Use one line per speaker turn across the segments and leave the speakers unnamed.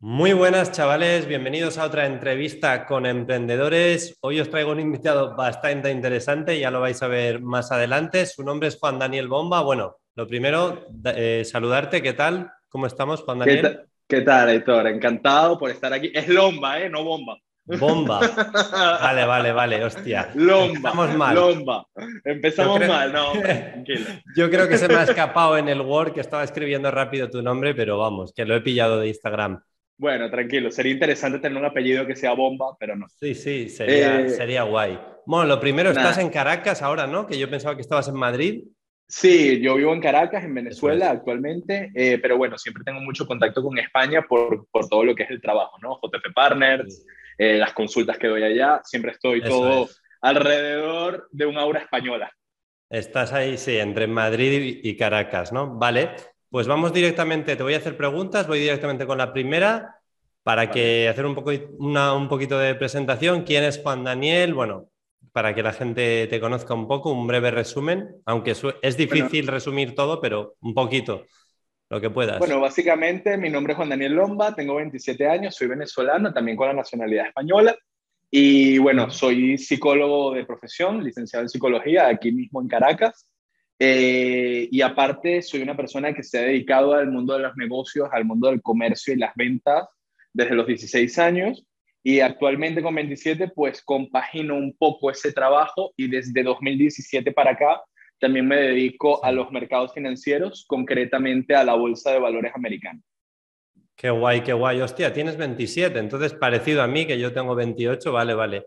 Muy buenas chavales, bienvenidos a otra entrevista con emprendedores. Hoy os traigo un invitado bastante interesante, ya lo vais a ver más adelante. Su nombre es Juan Daniel Bomba. Bueno, lo primero, eh, saludarte, ¿qué tal? ¿Cómo estamos, Juan Daniel?
¿Qué, tal, Héctor? Encantado por estar aquí. Es Lomba, ¿eh? No bomba.
Bomba. Vale, vale, vale, hostia.
Lomba. Empezamos mal. Lomba. Empezamos mal, no, tranquilo.
Yo creo que se me ha escapado en el Word que estaba escribiendo rápido tu nombre, pero vamos, que lo he pillado de Instagram.
Bueno, tranquilo, sería interesante tener un apellido que sea bomba, pero no.
Sí, sí, sería, eh, sería guay. Bueno, lo primero, estás en Caracas ahora, ¿no? Que yo pensaba que estabas en Madrid.
Sí, yo vivo en Caracas, en Venezuela actualmente, eh, pero bueno, siempre tengo mucho contacto con España por, por, todo lo que es el trabajo, ¿no? JP Partners, eh, las consultas que doy allá, siempre estoy todo alrededor de una aura española.
Estás ahí, sí, entre Madrid y Caracas, ¿no? Vale. Pues vamos directamente, te voy a hacer preguntas, voy directamente con la primera para que hacer un, poco, un poquito de presentación. ¿Quién es Juan Daniel? Bueno, para que la gente te conozca un poco, un breve resumen, aunque es difícil resumir todo, pero un poquito, lo que puedas.
Bueno, básicamente mi nombre es Juan Daniel Lomba, tengo 27 años, soy venezolano, también con la nacionalidad española. Y bueno, soy psicólogo de profesión, licenciado en psicología, aquí mismo en Caracas. Eh, y aparte, soy una persona que se ha dedicado al mundo de los negocios, al mundo del comercio y las ventas desde los 16 años. Y actualmente con 27, pues compagino un poco ese trabajo y desde 2017 para acá también me dedico a los mercados financieros, concretamente a la Bolsa de Valores Americana.
Qué guay, qué guay. Hostia, tienes 27, entonces parecido a mí, que yo tengo 28, vale, vale.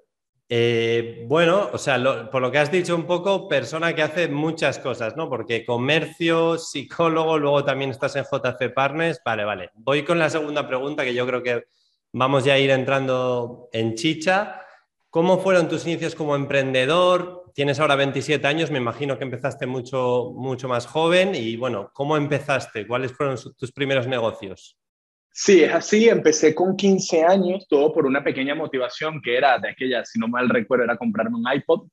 Eh, bueno, o sea, por lo que has dicho un poco, persona que hace muchas cosas, ¿no? Porque comercio, psicólogo, luego también estás en JC Partners. Vale, vale. Voy con la segunda pregunta que yo creo que vamos ya a ir entrando en chicha. ¿Cómo fueron tus inicios como emprendedor? Tienes ahora 27 años, me imagino que empezaste mucho, mucho más joven. Y bueno, ¿cómo empezaste? ¿Cuáles fueron tus primeros negocios?
Sí, es así. Empecé con 15 años, todo por una pequeña motivación que era de aquella, si no mal recuerdo, era comprarme un iPod.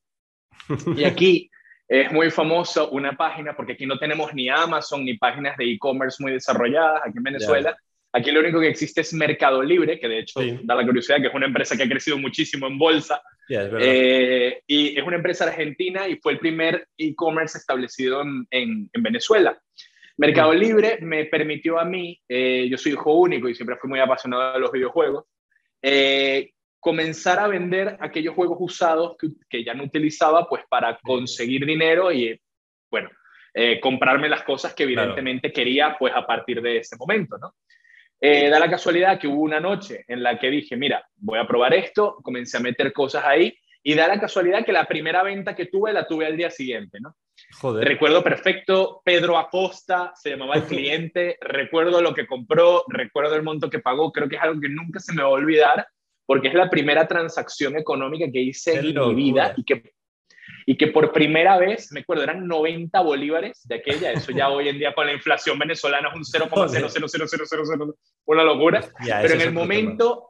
Y aquí es muy famoso una página, porque aquí no tenemos ni Amazon ni páginas de e-commerce muy desarrolladas aquí en Venezuela. Aquí lo único que existe es Mercado Libre, que de hecho da la curiosidad que es una empresa que ha crecido muchísimo en bolsa. Eh, y es una empresa argentina y fue el primer e-commerce establecido en, en, en Venezuela. Mercado Libre me permitió a mí, eh, yo soy hijo único y siempre fui muy apasionado de los videojuegos, eh, comenzar a vender aquellos juegos usados que, ya no utilizaba pues para conseguir dinero y, bueno, eh, comprarme las cosas que evidentemente quería pues a partir de ese momento, ¿no? da la casualidad que hubo una noche en la que dije, mira, voy a probar esto, comencé a meter cosas ahí y da la casualidad que la primera venta que tuve la tuve al día siguiente, ¿no? Recuerdo perfecto, Pedro Acosta se llamaba el cliente, recuerdo lo que compró, recuerdo el monto que pagó, creo que es algo que nunca se me va a olvidar, porque es la primera transacción económica que hice en mi vida y que, y que por primera vez, me acuerdo, eran 90 bolívares de aquella, eso ya hoy en día con la inflación venezolana es un 0,00000, una locura, pero en el momento...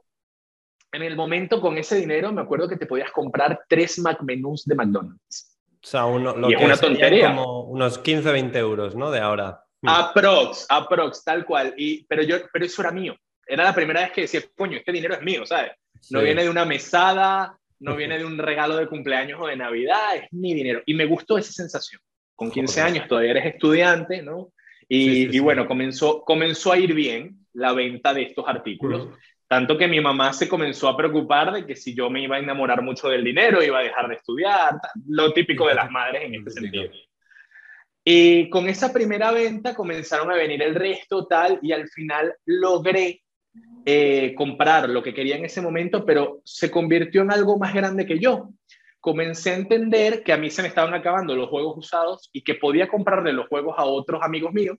En el momento con ese dinero me acuerdo que te podías comprar tres McMenús de McDonald's.
O sea, uno, lo que es una tontería. Como unos 15, 20 euros, ¿no? De ahora.
Hmm. Aprox, aprox, tal cual. Y, pero, yo, pero eso era mío. Era la primera vez que decía, coño, este dinero es mío, ¿sabes? No viene de una mesada, no viene de un regalo de cumpleaños o de Navidad, es mi dinero. Y me gustó esa sensación. Con 15 años todavía eres estudiante, ¿no? Y, y bueno, comenzó, comenzó a ir bien la venta de estos artículos. Tanto que mi mamá se comenzó a preocupar de que si yo me iba a enamorar mucho del dinero, iba a dejar de estudiar, lo típico de las madres en este sentido. Y con esa primera venta comenzaron a venir el resto, tal, y al final logré eh, comprar lo que quería en ese momento, pero se convirtió en algo más grande que yo. Comencé a entender que a mí se me estaban acabando los juegos usados y que podía comprarle los juegos a otros amigos míos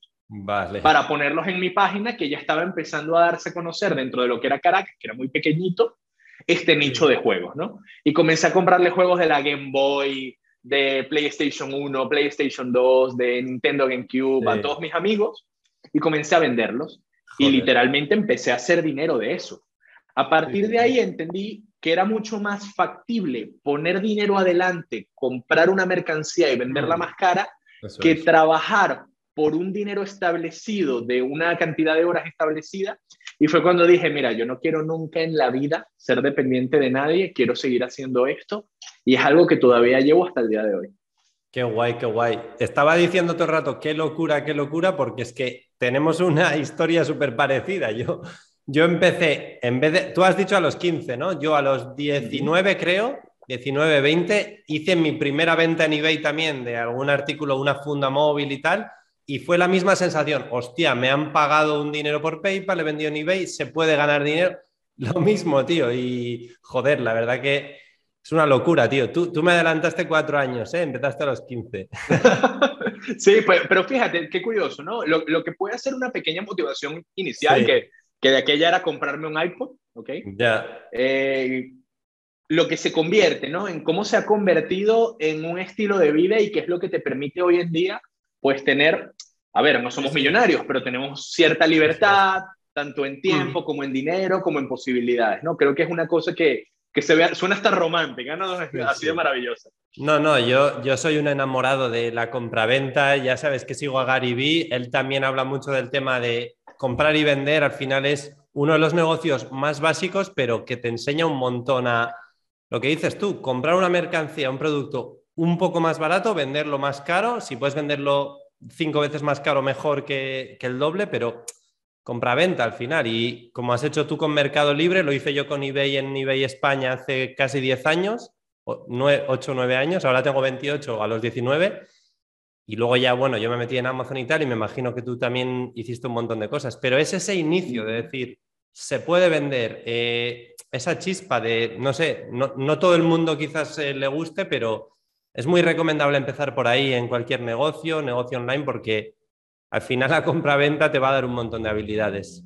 para ponerlos en mi página que ya estaba empezando a darse a conocer dentro de lo que era Caracas, que era muy pequeñito, este nicho de juegos, ¿no? Y comencé a comprarle juegos de la Game Boy, de PlayStation 1, PlayStation 2, de Nintendo GameCube a todos mis amigos y comencé a venderlos. Y literalmente empecé a hacer dinero de eso. A partir de ahí entendí que era mucho más factible poner dinero adelante, comprar una mercancía y venderla mm. más cara, que trabajar por un dinero establecido, de una cantidad de horas establecida, Y fue cuando dije, mira, yo no quiero nunca en la vida ser dependiente de nadie, quiero seguir haciendo esto y es algo que todavía llevo hasta el día de hoy.
Qué guay, qué guay. Estaba diciendo todo el rato, qué locura, qué locura, porque es que tenemos una historia súper parecida. Yo, yo empecé, en vez de, tú has dicho a los 15, ¿no? Yo a los 19 creo, 19, 20, hice mi primera venta en eBay también de algún artículo, una funda móvil y tal, y fue la misma sensación, hostia, me han pagado un dinero por PayPal, he vendido en eBay, se puede ganar dinero, lo mismo, tío, y joder, la verdad que es una locura, tío. Tú, tú me adelantaste cuatro años, ¿eh? Empezaste a los 15.
sí, pues, pero fíjate, qué curioso, ¿no? Lo, lo, que puede ser una pequeña motivación inicial, que, que de aquella era comprarme un iPod, ¿ok?
Ya.
Eh, lo que se convierte, ¿no? En cómo se ha convertido en un estilo de vida y qué es lo que te permite hoy en día, pues tener, a ver, no somos millonarios, pero tenemos cierta libertad, tanto en tiempo mm. como en dinero, como en posibilidades, ¿no? Creo que es una cosa que, que se vea, suena hasta romántica, ¿no? Así de maravillosa.
No, no, yo, yo soy un enamorado de la compraventa, ya sabes que sigo a Gary Vee, él también habla mucho del tema de comprar y vender, al final es uno de los negocios más básicos, pero que te enseña un montón a lo que dices tú, comprar una mercancía, un producto un poco más barato, venderlo más caro, si puedes venderlo cinco veces más caro, mejor que, el doble, pero compra-venta al final. Y como has hecho tú con Mercado Libre, lo hice yo con eBay en eBay España hace casi 10 años, 8 o 9 años, ahora tengo 28 a los 19. Y luego ya, bueno, yo me metí en Amazon y tal, y me imagino que tú también hiciste un montón de cosas, pero es ese inicio de decir, se puede vender, eh, esa chispa de, no sé, no, todo el mundo quizás eh, le guste, pero es muy recomendable empezar por ahí en cualquier negocio, negocio online, porque al final la compra-venta te va a dar un montón de habilidades.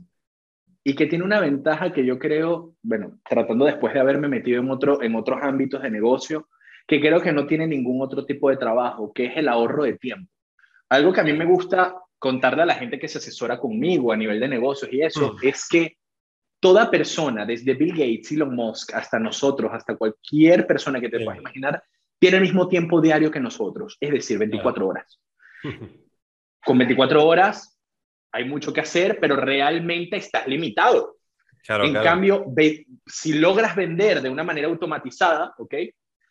Y que tiene una ventaja que yo creo, bueno, tratando después de haberme metido en, otro, en otros ámbitos de negocio, que creo que no tiene ningún otro tipo de trabajo, que es el ahorro de tiempo. Algo que a mí me gusta contarle a la gente que se asesora conmigo a nivel de negocios y eso, mm. es que toda persona, desde Bill Gates, Elon Musk, hasta nosotros, hasta cualquier persona que te puedas imaginar, tiene el mismo tiempo diario que nosotros, es decir, 24 horas. Con 24 horas hay mucho que hacer, pero realmente estás limitado. en cambio, si logras vender de una manera automatizada, ¿ok?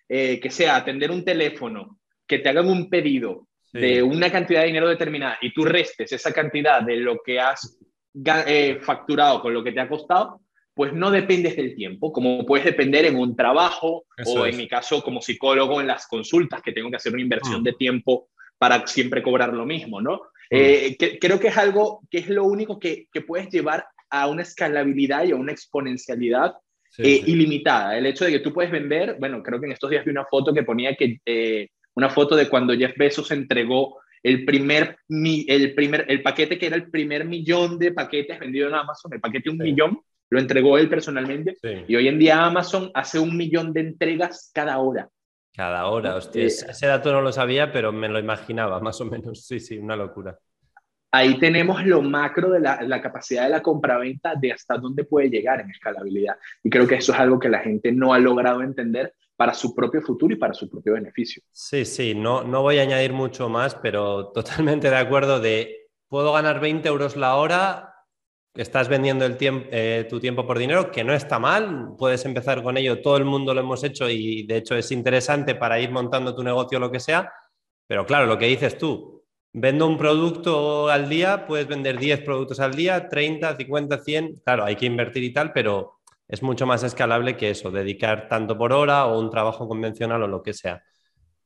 Eh, que sea atender un teléfono, que te hagan un pedido de una cantidad de dinero determinada y tú restes esa cantidad de lo que has eh, facturado con lo que te ha costado, pues no dependes del tiempo, como puedes depender en un trabajo o en mi caso como psicólogo en las consultas, que tengo que hacer una inversión mm. de tiempo para siempre cobrar lo mismo, ¿no? Mm. Eh, creo que es algo que es lo único que, que, puedes llevar a una escalabilidad y a una exponencialidad eh, ilimitada. El hecho de que tú puedes vender, bueno, creo que en estos días vi una foto que ponía que, una foto de cuando Jeff Bezos entregó el primer, el primer, el paquete que era el primer millón de paquetes vendido en Amazon, el paquete un millón, lo entregó él personalmente. Y hoy en día Amazon hace un millón de entregas cada hora.
Cada hora, hostia. Eh, ese dato no lo sabía, pero me lo imaginaba, más o menos. Sí, sí, una locura.
Ahí tenemos lo macro de la, la capacidad de la compraventa, de hasta dónde puede llegar en escalabilidad. Y creo que eso es algo que la gente no ha logrado entender para su propio futuro y para su propio beneficio.
Sí, sí, no, no voy a añadir mucho más, pero totalmente de acuerdo de, puedo ganar 20 euros la hora, estás vendiendo el eh, tu tiempo por dinero, que no está mal, puedes empezar con ello, todo el mundo lo hemos hecho y de hecho es interesante para ir montando tu negocio o lo que sea, pero claro, lo que dices tú, vendo un producto al día, puedes vender 10 productos al día, 30, 50, 100, claro, hay que invertir y tal, pero es mucho más escalable que eso, dedicar tanto por hora o un trabajo convencional o lo que sea.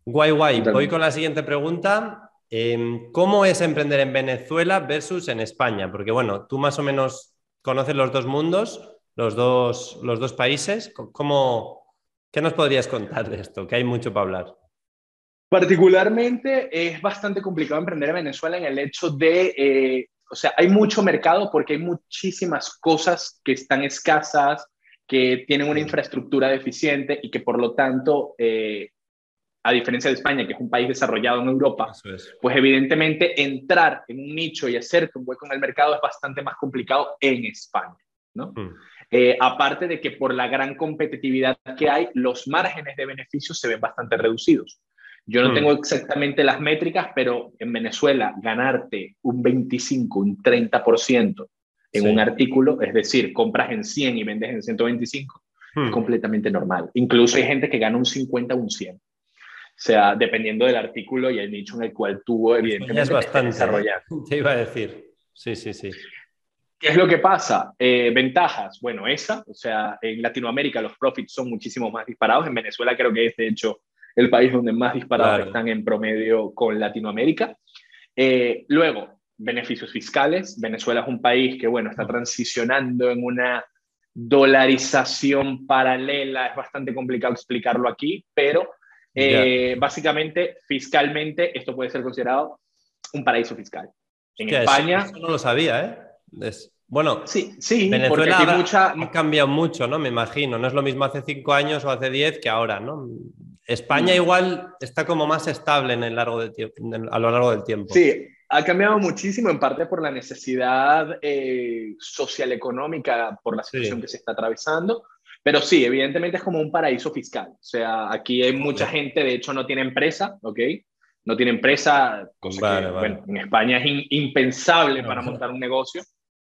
Guay, guay. Voy con la siguiente pregunta. Em, ¿Cómo es emprender en Venezuela versus en España? Porque bueno, tú más o menos conoces los dos mundos, los dos, los dos países. ¿Cómo, ¿Qué nos podrías contar de esto? Que hay mucho para hablar.
Particularmente es bastante complicado emprender en Venezuela en el hecho de eh, o sea, hay mucho mercado porque hay muchísimas cosas que están escasas, que tienen una infraestructura deficiente y que por lo tanto, eh, a diferencia de España, que es un país desarrollado en Europa, pues evidentemente entrar en un nicho y hacerte un hueco en el mercado es bastante más complicado en España, ¿no? Mm. Eh, aparte de que por la gran competitividad que hay, los márgenes de beneficios se ven bastante reducidos. Yo no hmm. tengo exactamente las métricas, pero en Venezuela ganarte un 25, un 30% en un artículo, es decir, compras en 100 y vendes en 125, es hmm. completamente normal. Incluso hay gente que gana un 50 o un 100. O sea, dependiendo del artículo y el nicho en el cual tuvo, evidentemente,
es bastante desarrollar. Te iba a decir. Sí, sí, sí.
¿Qué es lo que pasa? Eh, ventajas. Bueno, esa, o sea, en Latinoamérica los profits son muchísimo más disparados. En Venezuela creo que es, de hecho, el país donde más disparados están en promedio con Latinoamérica. Eh, luego, beneficios fiscales. Venezuela es un país que, bueno, está transicionando en una dolarización paralela. Es bastante complicado explicarlo aquí, pero eh, básicamente, fiscalmente, esto puede ser considerado un paraíso fiscal.
En España... Eso, no lo sabía, ¿eh? Bueno,
sí, sí,
Venezuela ha cambiado mucho, ¿no? Me imagino. No es lo mismo hace cinco años o hace diez que ahora, ¿no? España mm. igual está como más estable en el largo a lo largo del tiempo.
Sí, ha cambiado muchísimo, en parte por la necesidad eh, social económica, por la situación que se está atravesando. Pero sí, evidentemente es como un paraíso fiscal. O sea, aquí hay mucha gente, de hecho, no tiene empresa, ¿ok? No tiene empresa, cosa que Bueno, en España es impensable para montar un negocio.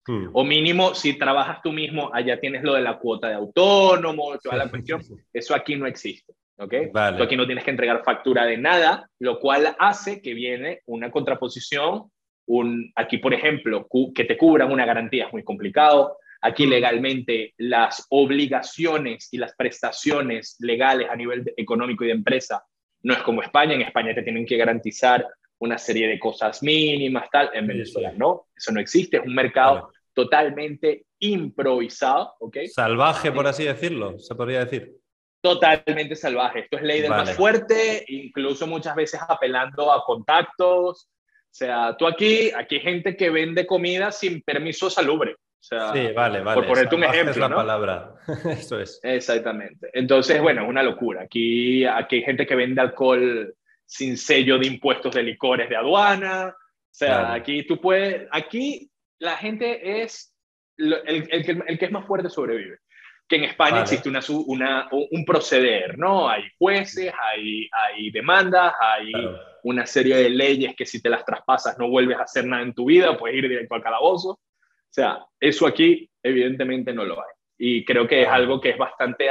Hmm. O mínimo, si trabajas tú mismo, allá tienes lo de la cuota de autónomo, toda la cuestión. Eso aquí no existe. ¿ok? Tú aquí no tienes que entregar factura de nada, lo cual hace que viene una contraposición. Un, aquí, por ejemplo, que te cubran una garantía es muy complicado. Aquí legalmente las obligaciones y las prestaciones legales a nivel económico y de empresa no es como España. En España te tienen que garantizar una serie de cosas mínimas, tal. En Venezuela no, eso no existe. Es un mercado totalmente improvisado, ¿ok?
Salvaje, por así decirlo, se podría decir
totalmente salvaje. Esto es ley del más fuerte, incluso muchas veces apelando a contactos. O sea, tú aquí, aquí hay gente que vende comida sin permiso salubre. O sea,
sí, vale, vale.
Por ponerte un ejemplo. Es
la palabra. Eso es.
Exactamente. Entonces, bueno, es una locura. Aquí, aquí hay gente que vende alcohol sin sello de impuestos de licores de aduana. O sea, aquí tú puedes. Aquí la gente es. El, el, que, el que es más fuerte sobrevive que en España existe una, una, un proceder, ¿no? Hay jueces, hay, hay demandas, hay una serie de leyes que si te las traspasas no vuelves a hacer nada en tu vida, puedes ir directo al calabozo. O sea, eso aquí evidentemente no lo hay. Y creo que es algo que es bastante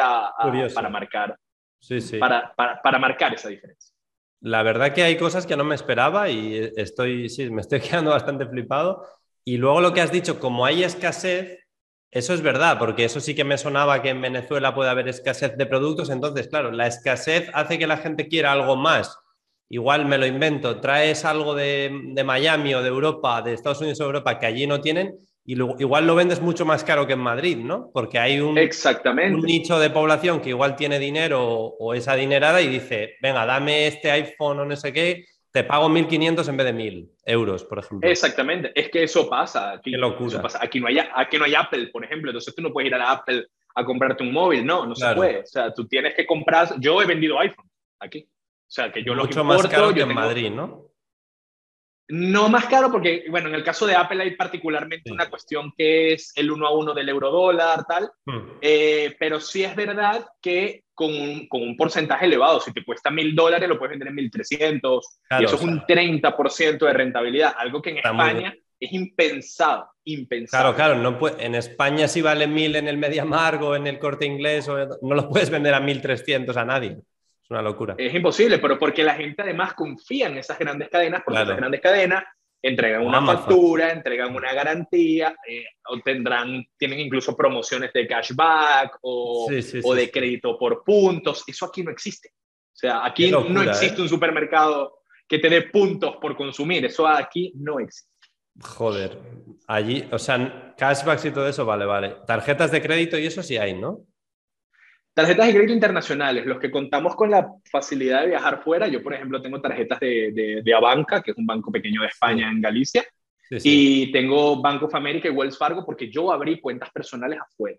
para marcar. Sí, sí. Para, para, para marcar esa diferencia.
La verdad que hay cosas que no me esperaba y estoy, sí, me estoy quedando bastante flipado. Y luego lo que has dicho, como hay escasez, eso es verdad, porque eso sí que me sonaba que en Venezuela puede haber escasez de productos. Entonces, claro, la escasez hace que la gente quiera algo más. Igual me lo invento, traes algo de, Miami o de Europa, de Estados Unidos o Europa que allí no tienen, y igual lo vendes mucho más caro que en Madrid, ¿no? Porque hay un,
Exactamente.
un nicho de población que igual tiene dinero o, o es adinerada y dice, venga, dame este iPhone o no sé qué, te pago 1.500 en vez de 1.000 euros, por ejemplo.
Exactamente, es que eso pasa. Aquí,
Qué locura.
pasa. Aquí, no hay, aquí no hay Apple, por ejemplo, entonces tú no puedes ir a la Apple a comprarte un móvil, no, no se puede. O sea, tú tienes que comprar, yo he vendido iPhone aquí. O sea, que yo
lo
Mucho
más caro que en Madrid, ¿no?
No más caro porque, bueno, en el caso de Apple hay particularmente una cuestión que es el uno a uno del euro dólar, tal, hmm. eh, pero sí es verdad que con un, con un porcentaje elevado, si te cuesta mil dólares lo puedes vender en 1300 y eso es un 30% de rentabilidad, algo que en España es impensado, impensado.
Claro, claro, no en España si vale mil en el MediaMark o en el Corte Inglés, no lo puedes vender a 1300 a nadie una locura.
Es imposible, pero porque la gente además confía en esas grandes cadenas, porque esas grandes cadenas entregan una factura, entregan una garantía, eh, o tendrán, tienen incluso promociones de cashback o, o de crédito por puntos. Eso aquí no existe. O sea, aquí no existe ¿eh? un supermercado que te dé puntos por consumir. Eso aquí no existe.
Joder, allí, o sea, cashbacks y todo eso, vale, vale. Tarjetas de crédito y eso sí hay, ¿no?
Tarjetas de crédito internacionales, los que contamos con la facilidad de viajar fuera, yo por ejemplo tengo tarjetas de, de, Abanca, que es un banco pequeño de España en Galicia, y tengo Bank of America y Wells Fargo porque yo abrí cuentas personales afuera.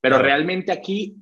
Pero realmente aquí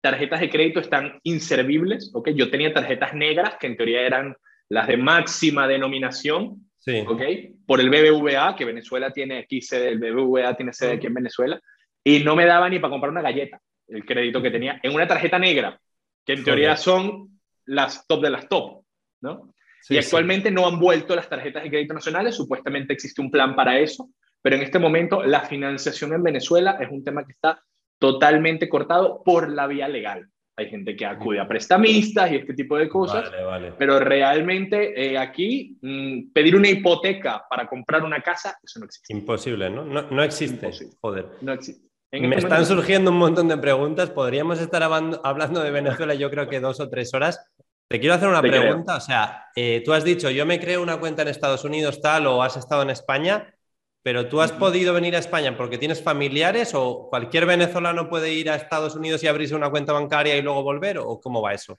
tarjetas de crédito están inservibles, ¿ok? Yo tenía tarjetas negras que en teoría eran las de máxima denominación, ¿ok? Por el BBVA, que Venezuela tiene aquí sede, el BBVA tiene sede aquí en Venezuela, y no me daba ni para comprar una galleta el crédito que tenía en una tarjeta negra, que en teoría son las top de las top, ¿no? y actualmente no han vuelto las tarjetas de crédito nacionales, supuestamente existe un plan para eso, pero en este momento la financiación en Venezuela es un tema que está totalmente cortado por la vía legal. Hay gente que acude a prestamistas y este tipo de cosas, pero realmente eh, aquí mm, pedir una hipoteca para comprar una casa, eso no existe.
Imposible, ¿no? No, existe. Joder.
No existe.
Me este están surgiendo un montón de preguntas. Podríamos estar hablando de Venezuela, yo creo que dos o tres horas. Te quiero hacer una pregunta. O sea, eh, tú has dicho, yo me creo una cuenta en Estados Unidos tal o has estado en España. Pero tú has podido venir a España porque tienes familiares o cualquier venezolano puede ir a Estados Unidos y abrirse una cuenta bancaria y luego volver o cómo va eso?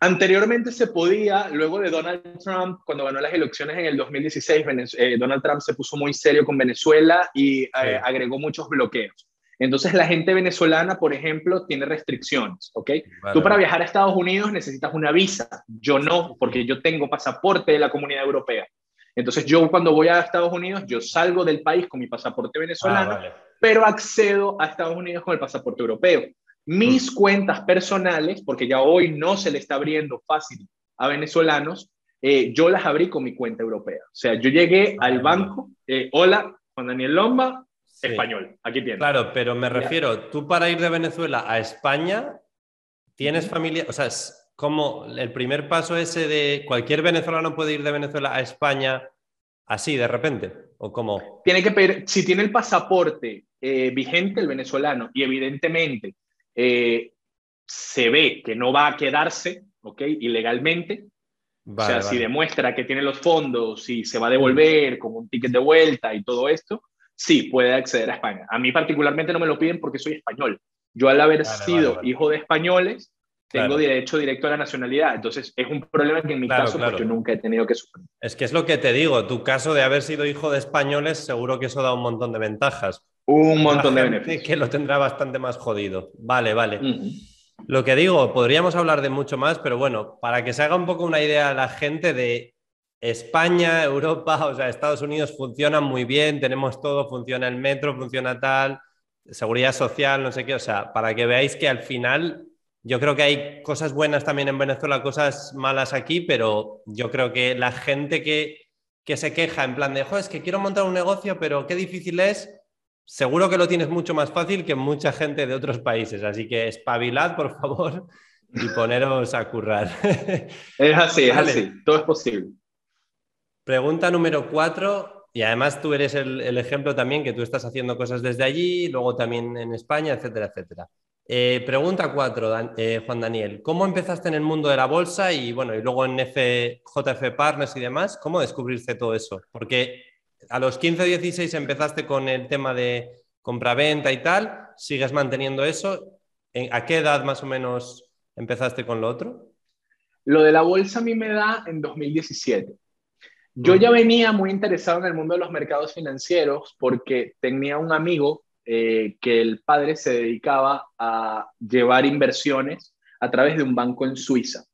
Anteriormente se podía, luego de Donald Trump, cuando ganó las elecciones en el 2016, eh, Donald Trump se puso muy serio con Venezuela y eh, agregó muchos bloqueos. Entonces la gente venezolana, por ejemplo, tiene restricciones, ¿ok? Tú para viajar a Estados Unidos necesitas una visa, yo no, porque yo tengo pasaporte de la comunidad europea. Entonces yo cuando voy a Estados Unidos, yo salgo del país con mi pasaporte venezolano, ah, pero accedo a Estados Unidos con el pasaporte europeo. Mis mm. cuentas personales, porque ya hoy no se le está abriendo fácil a venezolanos, eh, yo las abrí con mi cuenta europea. O sea, yo llegué ah, al banco, eh, hola, Juan Daniel Lomba, español, aquí tienes.
Claro, pero me refiero, tú para ir de Venezuela a España, ¿tienes familia? O sea, como el primer paso ese de cualquier venezolano puede ir de Venezuela a España así de repente? ¿O cómo?
Tiene que pedir, si tiene el pasaporte eh, vigente, el venezolano, y evidentemente eh, se ve que no va a quedarse, ¿ok? Ilegalmente. o sea, si demuestra que tiene los fondos, y se va a devolver con un ticket de vuelta y todo esto, sí puede acceder a España. A mí particularmente no me lo piden porque soy español. Yo al haber sido hijo de españoles, tengo derecho directo a la nacionalidad. Entonces, es un problema que en mi caso pues, yo nunca he tenido que sufrir.
Es que es lo que te digo, tu caso de haber sido hijo de españoles, seguro que eso da un montón de ventajas.
Un montón de beneficios.
Que lo tendrá bastante más jodido. Vale, vale. Lo que digo, podríamos hablar de mucho más, pero bueno, para que se haga un poco una idea a la gente de España, Europa, o sea, Estados Unidos funcionan muy bien, tenemos todo, funciona el metro, funciona tal, seguridad social, no sé qué, o sea, para que veáis que al final yo creo que hay cosas buenas también en Venezuela, cosas malas aquí, pero yo creo que la gente que, se queja en plan de, es que quiero montar un negocio, pero qué difícil es, seguro que lo tienes mucho más fácil que mucha gente de otros países. Así que espabilad, por favor, y poneros a currar.
Es así, es así, todo es posible.
Pregunta número cuatro, y además tú eres el, ejemplo también que tú estás haciendo cosas desde allí, luego también en España, etcétera, etcétera. Eh, pregunta 4, eh, Juan Daniel. ¿Cómo empezaste en el mundo de la bolsa y, bueno, y luego en JF Partners y demás? ¿Cómo descubriste todo eso? Porque a los 15 o 16 empezaste con el tema de compra-venta y tal. ¿Sigues manteniendo eso? ¿A qué edad más o menos empezaste con lo otro?
Lo de la bolsa a mí me da en 2017. Yo ya venía muy interesado en el mundo de los mercados financieros porque tenía un amigo eh, que el padre se dedicaba a llevar inversiones a través de un banco en Suiza.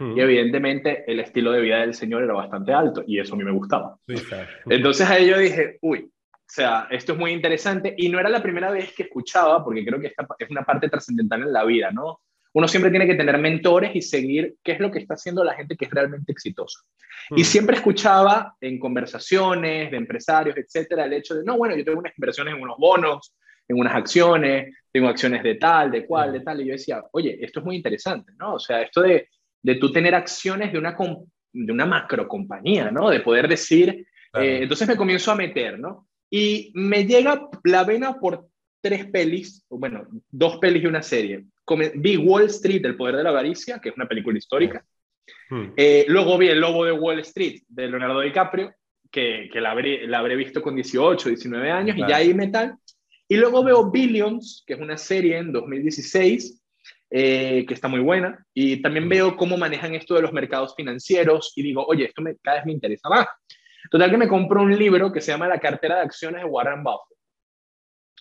Y evidentemente el estilo de vida del señor era bastante alto y eso a mí me gustaba. Entonces ahí yo dije, uy, o sea, esto es muy interesante y no era la primera vez que escuchaba, porque creo que esta es una parte trascendental en la vida, ¿no? Uno siempre tiene que tener mentores y seguir qué es lo que está haciendo la gente que es realmente exitosa. Y siempre escuchaba en conversaciones de empresarios, etcétera, el hecho de, no, bueno, yo tengo unas inversiones en unos bonos, en unas acciones, tengo acciones de tal, de cual, de tal. Y yo decía, oye, esto es muy interesante, ¿no? O sea, esto de, de tú tener acciones de una, de una macro compañía, ¿no? De poder decir, eh, entonces me comienzo a meter, ¿no? Y me llega la vena por tres pelis, bueno, dos pelis y una serie. Vi Wall Street, El Poder de la Avaricia, que es una película histórica. Hmm. Eh, luego vi El Lobo de Wall Street, de Leonardo DiCaprio, que, que la, habré, la habré visto con 18, 19 años, y ya ahí me tal. Y luego veo Billions, que es una serie en 2016, eh, que está muy buena. Y también veo cómo manejan esto de los mercados financieros y digo, oye, esto me, cada vez me interesa más. Total que me compro un libro que se llama La cartera de acciones de Warren Buffett.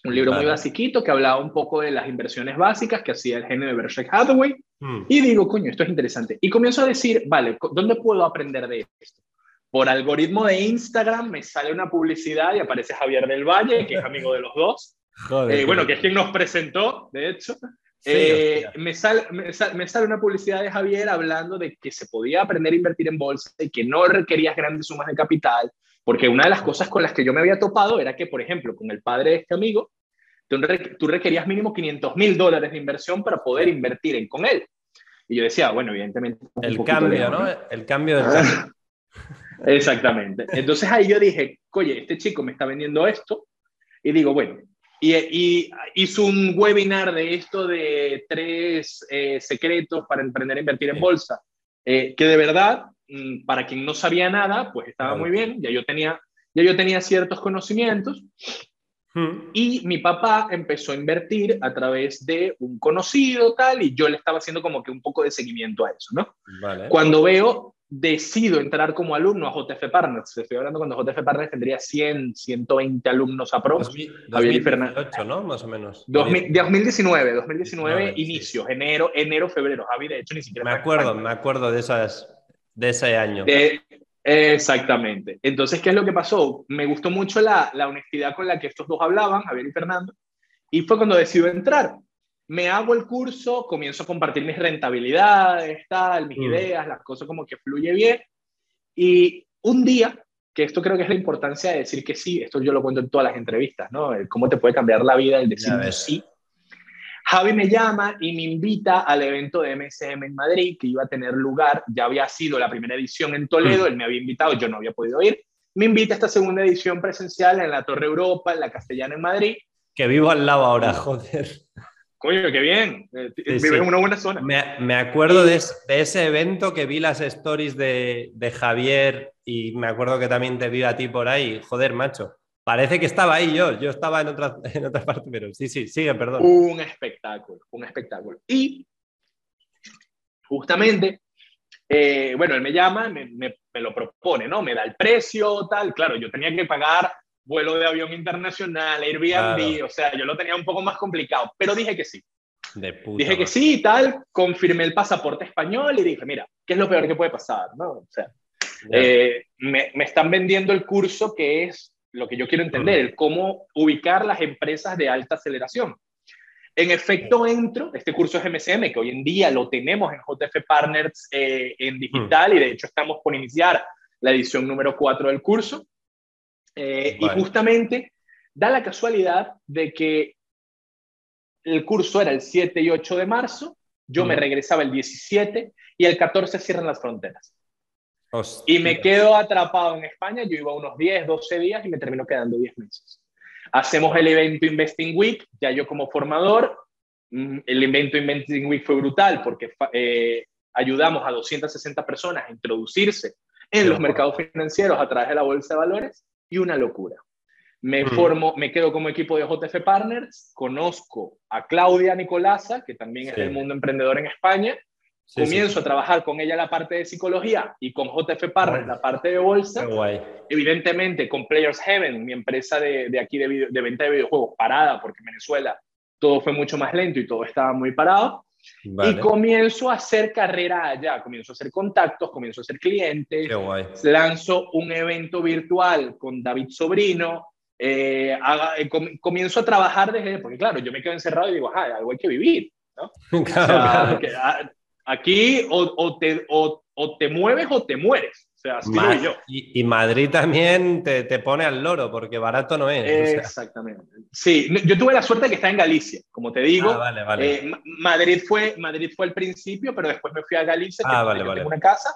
Un libro muy basiquito que hablaba un poco de las inversiones básicas que hacía el genio de Berkshire Hathaway. Hmm. Y digo, coño, esto es interesante. Y comienzo a decir, vale, ¿dónde puedo aprender de esto? Por algoritmo de Instagram me sale una publicidad y aparece Javier del Valle, que es amigo de los dos. Eh, bueno, que es quien nos presentó, de hecho. Eh, me, sale, me, sale una publicidad de Javier hablando de que se podía aprender a invertir en bolsa y que no requerías grandes sumas de capital, Porque una de las cosas con las que yo me había topado era que, por ejemplo, con el padre de este amigo, tú, requerías mínimo 500 mil dólares de inversión para poder invertir en, con él. Y yo decía, bueno, evidentemente...
El cambio, ¿no? El cambio del cambio.
Exactamente. Entonces ahí yo dije, oye, este chico me está vendiendo esto. Y digo, bueno, y, hizo un webinar de esto de tres eh, secretos para emprender a invertir en bolsa, eh, que de verdad, para quien no sabía nada, pues estaba muy bien, ya yo tenía, ya yo tenía ciertos conocimientos. Hmm. Y mi papá empezó a invertir a través de un conocido tal, y yo le estaba haciendo como que un poco de seguimiento a eso, ¿no? Cuando veo, decido entrar como alumno a JF Partners, estoy hablando cuando JF Partners tendría 100, 120 alumnos a
2018, ¿no? Más o menos.
2019, 2019, inicios, enero, enero, febrero. Javi, de hecho, ni siquiera.
Me acuerdo, me acuerdo de, esas, de ese año.
Exactamente. Entonces, ¿qué es lo que pasó? Me gustó mucho la, la, honestidad con la que estos dos hablaban, Javier y Fernando, y fue cuando decido entrar. Me hago el curso, comienzo a compartir mis rentabilidades, tal, mis mm. ideas, las cosas como que fluye bien. Y un día, que esto creo que es la importancia de decir que sí, esto yo lo cuento en todas las entrevistas, ¿no? cómo te puede cambiar la vida el decir sí Javi me llama y me invita al evento de MSM en Madrid, que iba a tener lugar, ya había sido la primera edición en Toledo, mm. él me había invitado, yo no había podido ir. Me invita a esta segunda edición presencial en la Torre Europa, en la Castellana en Madrid.
Que vivo al lado ahora, joder.
Coño, qué bien. Eh, vives en una buena zona.
Me, acuerdo de, ese evento que vi las stories de, de Javier y me acuerdo que también te vi a ti por ahí. Joder, macho. Parece que estaba ahí yo, yo estaba en otra, en otra parte, pero sí, sí, sigue, perdón.
Un espectáculo, un espectáculo. Y justamente, eh, bueno, él me llama, me, me, lo propone, ¿no? Me da el precio, tal. Claro, yo tenía que pagar vuelo de avión internacional, Airbnb, o sea, yo lo tenía un poco más complicado, pero dije que sí.
De puta
dije que sí, tal, confirmé el pasaporte español y dije, mira, ¿qué es lo peor que puede pasar? ¿no? O sea, eh, me, me, están vendiendo el curso que es lo que yo quiero entender, el cómo ubicar las empresas de alta aceleración. En efecto, entro, este curso es MCM, que hoy en día lo tenemos en JF Partners eh, en digital y de hecho estamos por iniciar la edición número 4 del curso. Eh, y justamente da la casualidad de que el curso era el 7 y 8 de marzo, yo me regresaba el 17 y el 14 cierran las fronteras. Y me quedo atrapado en España, yo iba unos 10, 12 días y me termino quedando 10 meses. Hacemos el evento Investing Week, ya yo como formador, mm, el evento Investing Week fue brutal porque eh, ayudamos a 260 personas a introducirse en los mercados financieros a través de la bolsa de valores y una locura. Me formo, me quedo como equipo de JF Partners, conozco a Claudia Nicolasa, que también es del mundo emprendedor en España, Comienzo a trabajar con ella la parte de psicología y con JF Partners la parte de bolsa. Evidentemente con Players Heaven, mi empresa de, de aquí de, de, venta de videojuegos, parada porque en Venezuela todo fue mucho más lento y todo estaba muy parado. Y comienzo a hacer carrera allá, comienzo a hacer contactos, comienzo a hacer clientes, lanzo un evento virtual con David Sobrino, eh, eh comienzo a trabajar desde, porque claro, yo me quedo encerrado y digo, ah, algo hay que vivir, ¿no? claro, ah, Aquí o, te, o, te, mueves o te mueres. O sea, así yo.
Y, Madrid también te, te, pone al loro, porque barato no es.
Exactamente. Sí, yo tuve la suerte de que está en Galicia, como te digo.
Ah, vale, vale.
Eh, Madrid, fue, Madrid fue el principio, pero después me fui a Galicia, que ah, vale, vale. tengo una casa.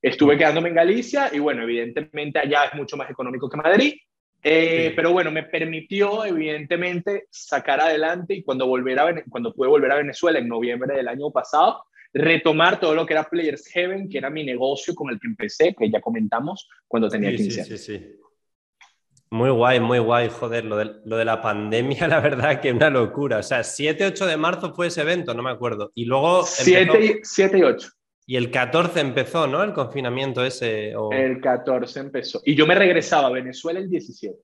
Estuve quedándome en Galicia y bueno, evidentemente allá es mucho más económico que Madrid. Eh, pero bueno, me permitió evidentemente sacar adelante y cuando, volver a, cuando pude volver a Venezuela en noviembre del año pasado, retomar todo lo que era Players Heaven, que era mi negocio con el que empecé, que ya comentamos cuando tenía 15 años. Sí, sí,
Muy guay, muy guay, joder, lo de, lo de, la pandemia, la verdad que una locura. O sea, 7, 8 de marzo fue ese evento, no me acuerdo. Y luego...
7, 7 y 8.
Y el 14 empezó, ¿no? El confinamiento ese.
El 14 empezó. Y yo me regresaba a Venezuela el 17.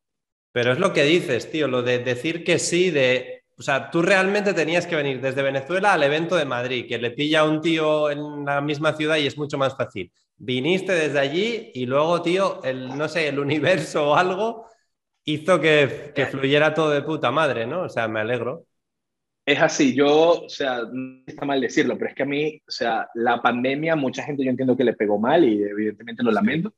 Pero es lo que dices, tío, lo de decir que sí, de o sea, tú realmente tenías que venir desde Venezuela al evento de Madrid, que le pilla a un tío en la misma ciudad y es mucho más fácil. Viniste desde allí y luego, tío, el, no sé, el universo o algo hizo que, que fluyera todo de puta madre, ¿no? O sea, me alegro.
Es así, yo, o sea, no está mal decirlo, pero es que a mí, o sea, la pandemia, mucha gente yo entiendo que le pegó mal y evidentemente lo lamento.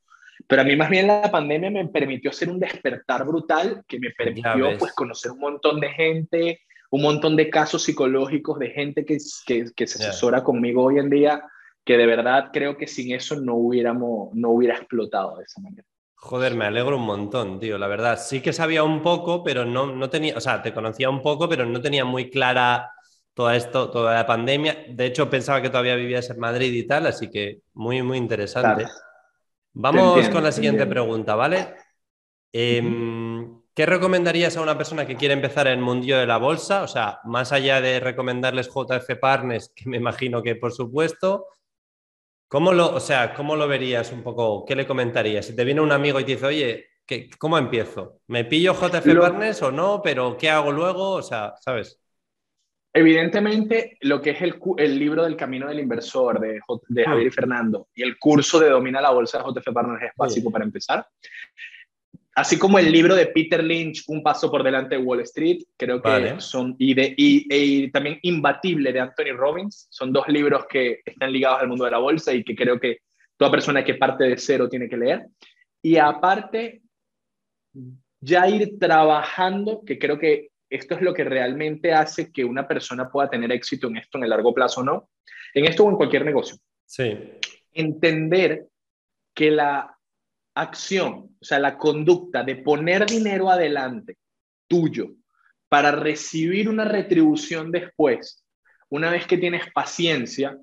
Pero a mí más bien la pandemia me permitió hacer un despertar brutal que me permitió pues conocer un montón de gente, un montón de casos psicológicos de gente que, que, que se asesora conmigo hoy en día, que de verdad creo que sin eso no hubiéramos, no hubiera explotado de esa manera.
Joder, me alegro un montón, tío, la verdad. Sí que sabía un poco, pero no, no tenía, o sea, te conocía un poco, pero no tenía muy clara todo esto, toda la pandemia. De hecho, pensaba que todavía vivías en Madrid y tal, así que muy, muy interesante. Vamos con la siguiente pregunta, ¿vale? Em, ¿Qué recomendarías a una persona que quiere empezar en el mundillo de la bolsa? O sea, más allá de recomendarles JF Partners, que me imagino que por supuesto, ¿cómo lo, o sea, ¿cómo lo verías un poco? ¿Qué le comentarías? Si te viene un amigo y te dice, oye, ¿cómo empiezo? ¿Me pillo JF Partners o no? ¿Pero qué hago luego? O sea, ¿sabes?
Evidentemente, lo que es el, el libro del camino del inversor de, de Javier y Fernando y el curso de Domina la Bolsa de JF Partners es básico para empezar. Así como el libro de Peter Lynch, Un paso por delante de Wall Street, creo que son, y, de, y, también Imbatible de Anthony Robbins, son dos libros que están ligados al mundo de la bolsa y que creo que toda persona que parte de cero tiene que leer. Y aparte, ya ir trabajando, que creo que esto es lo que realmente hace que una persona pueda tener éxito en esto en el largo plazo o no, en esto o en cualquier negocio.
Sí.
Entender que la acción, o sea, la conducta de poner dinero adelante tuyo para recibir una retribución después, una vez que tienes paciencia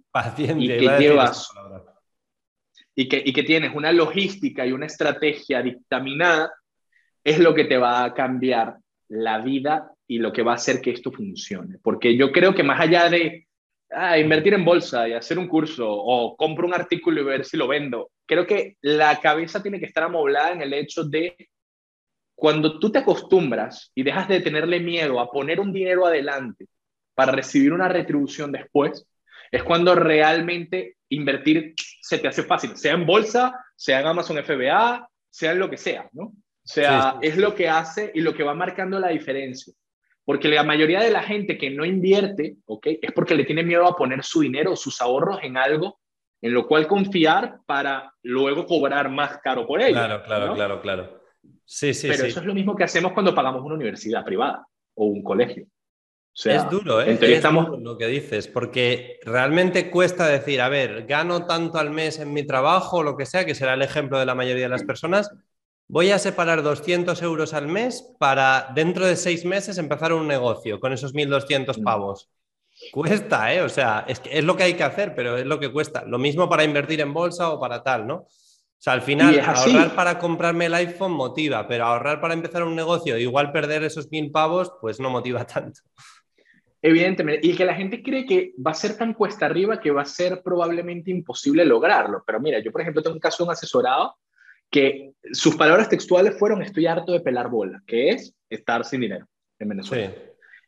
y que llevas y que, y que tienes una logística y una estrategia dictaminada, es lo que te va a cambiar la vida y lo que va a hacer que esto funcione. Porque yo creo que más allá de ah, invertir en bolsa y hacer un curso o compro un artículo y ver si lo vendo, creo que la cabeza tiene que estar amoblada en el hecho de cuando tú te acostumbras y dejas de tenerle miedo a poner un dinero adelante para recibir una retribución después, es cuando realmente invertir se te hace fácil, sea en bolsa, sea en Amazon FBA, sea en lo que sea, ¿no? O sea, es lo que hace y lo que va marcando la diferencia. Porque la mayoría de la gente que no invierte, ¿ok? Es porque le tiene miedo a poner su dinero, sus ahorros en algo en lo cual confiar para luego cobrar más caro por ello.
Claro, claro, claro, claro. Sí, sí,
Pero eso es lo mismo que hacemos cuando pagamos una universidad privada o un colegio.
es duro, ¿eh? Es estamos... lo que dices, porque realmente cuesta decir, a ver, gano tanto al mes en mi trabajo o lo que sea, que será el ejemplo de la mayoría de las personas, voy a separar 200 euros al mes para dentro de seis meses empezar un negocio con esos 1.200 mm. pavos. Cuesta, ¿eh? O sea, es, que es lo que hay que hacer, pero es lo que cuesta. Lo mismo para invertir en bolsa o para tal, ¿no? O sea, al final, ahorrar para comprarme el iPhone motiva, pero ahorrar para empezar un negocio, igual perder esos mil pavos, pues no motiva tanto.
Evidentemente, y que la gente cree que va a ser tan cuesta arriba que va a ser probablemente imposible lograrlo. Pero mira, yo por ejemplo tengo un caso de un asesorado que sus palabras textuales fueron estoy harto de pelar bola, que es estar sin dinero en Venezuela.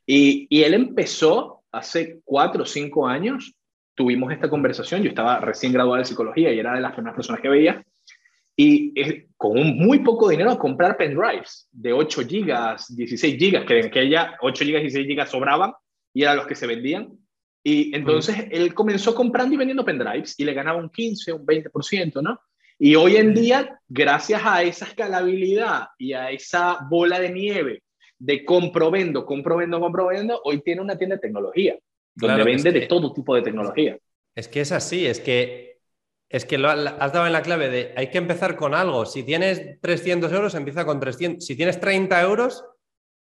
Y, y, él empezó hace cuatro o cinco años, tuvimos esta conversación, yo estaba recién graduado de psicología y era de las primeras personas que veía, y con un muy poco dinero a comprar pendrives de 8 gigas, 16 gigas, que en aquella 8 gigas y 16 gigas sobraban y eran los que se vendían. Y entonces él comenzó comprando y vendiendo pendrives y le ganaba un 15, un 20%, ¿no? Y hoy en día, gracias a esa escalabilidad y a esa bola de nieve de compro, vendo, compro, vendo, compro, vendo, hoy tiene una tienda de tecnología, donde vende de todo tipo de tecnología.
Es que es así, es que, es que lo has dado en la clave de hay que empezar con algo. Si tienes 300 euros, empieza con 300. Si tienes 30 euros,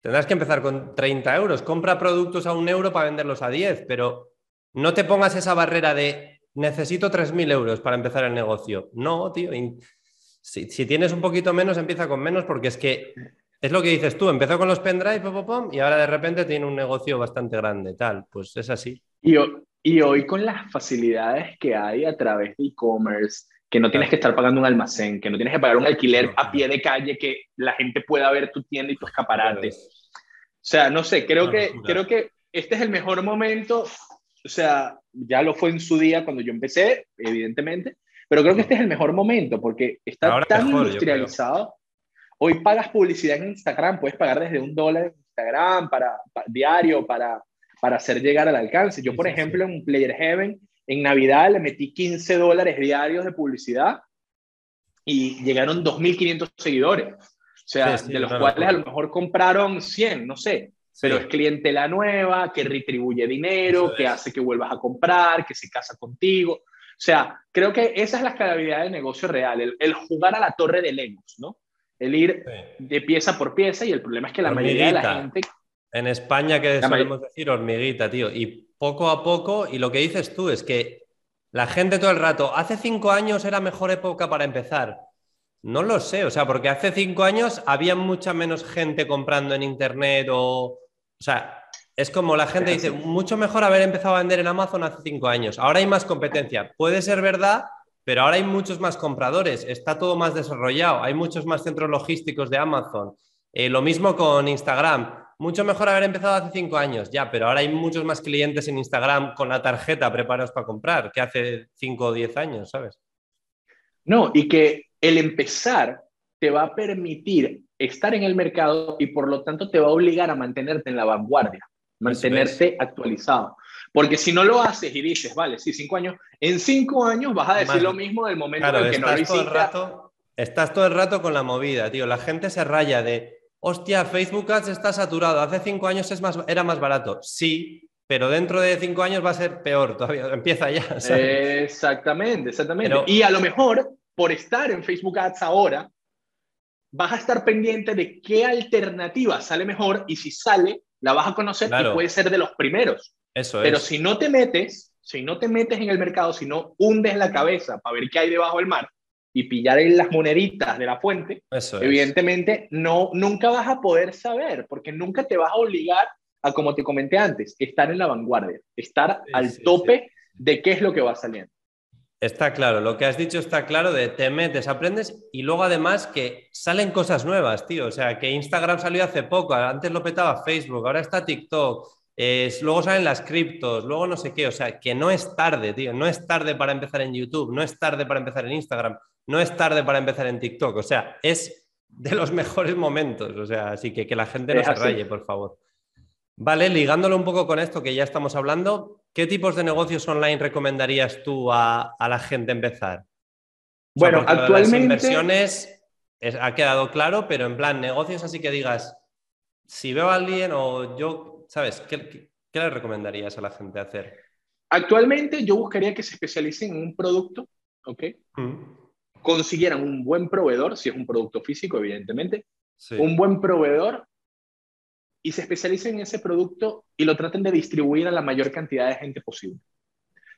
tendrás que empezar con 30 euros. Compra productos a un euro para venderlos a 10, pero no te pongas esa barrera de necesito 3.000 euros para empezar el negocio. No, tío. Si, tienes un poquito menos, empieza con menos porque es que es lo que dices tú, empezó con los pendrive y ahora de repente tiene un negocio bastante grande, tal. Pues es así.
Y, y hoy con las facilidades que hay a través de e-commerce, que no tienes que estar pagando un almacén, que no tienes que pagar un alquiler a pie de calle, que la gente pueda ver tu tienda y tu escaparate. O sea, no sé, creo, que, creo que este es el mejor momento o sea, ya lo fue en su día cuando yo empecé, evidentemente, pero creo que este es el mejor momento porque está tan industrializado. Hoy pagas publicidad en Instagram, puedes pagar desde un dólar en Instagram para, diario para, para hacer llegar al alcance. Yo, por ejemplo, en Player Heaven, en Navidad le metí 15 dólares diarios de publicidad y llegaron 2.500 seguidores. O sea, de los cuales a lo mejor compraron 100, no sé. Pero es clientela nueva, que retribuye dinero, que hace que vuelvas a comprar, que se casa contigo. O sea, creo que esa es la escalabilidad del negocio real, el, jugar a la torre de Legos, ¿no? El ir de pieza por pieza y el problema es que la mayoría de la gente...
En España, que solemos decir hormiguita, tío. Y poco a poco, y lo que dices tú es que la gente todo el rato, hace cinco años era mejor época para empezar. No lo sé, o sea, porque hace cinco años había mucha menos gente comprando en Internet o... O sea, es como la gente dice, mucho mejor haber empezado a vender en Amazon hace cinco años. Ahora hay más competencia. Puede ser verdad, pero ahora hay muchos más compradores. Está todo más desarrollado. Hay muchos más centros logísticos de Amazon. Eh, lo mismo con Instagram mucho mejor haber empezado hace cinco años, ya, pero ahora hay muchos más clientes en Instagram con la tarjeta preparados para comprar que hace cinco o diez años, ¿sabes?
No, y que el empezar te va a permitir estar en el mercado y por lo tanto te va a obligar a mantenerte en la vanguardia, mantenerte actualizado. Porque si no lo haces y dices, vale, sí, cinco años, en cinco años vas a decir lo mismo del momento en que no lo hiciste.
rato, estás todo el rato con la movida, tío. La gente se raya de hostia, Facebook Ads está saturado, hace cinco años es más, era más barato. Sí, pero dentro de cinco años va a ser peor todavía, empieza ya.
Exactamente, exactamente. Y a lo mejor, por estar en Facebook Ads ahora, vas a estar pendiente de qué alternativa sale mejor y si sale, la vas a conocer y puede ser de los primeros.
Eso
Pero si no te metes, si no te metes en el mercado, si no hundes la cabeza para ver qué hay debajo del mar, y pillar en las moneditas de la fuente, evidentemente no, nunca vas a poder saber, porque nunca te vas a obligar a, como te comenté antes, estar en la vanguardia, estar al tope de qué es lo que va saliendo.
Está claro, lo que has dicho está claro de te metes, aprendes y luego además que salen cosas nuevas, tío. O sea, que Instagram salió hace poco, antes lo petaba Facebook, ahora está TikTok, luego salen las criptos, luego no sé qué. O sea, que no es tarde, tío. No es tarde para empezar en YouTube, no es tarde para empezar en Instagram no es tarde para empezar en TikTok, o sea, es de los mejores momentos, o sea, así que que la gente no se raye, por favor. Vale, ligándolo un poco con esto que ya estamos hablando, ¿qué tipos de negocios online recomendarías tú a, la gente empezar?
bueno, actualmente...
inversiones ha quedado claro, pero en plan, negocios así que digas, si veo a alguien o yo, ¿sabes? ¿Qué, le recomendarías a la gente hacer?
Actualmente yo buscaría que se especialicen en un producto, ¿ok? Mm consiguieran un buen proveedor, si es un producto físico, evidentemente, un buen proveedor y se especialicen en ese producto y lo traten de distribuir a la mayor cantidad de gente posible,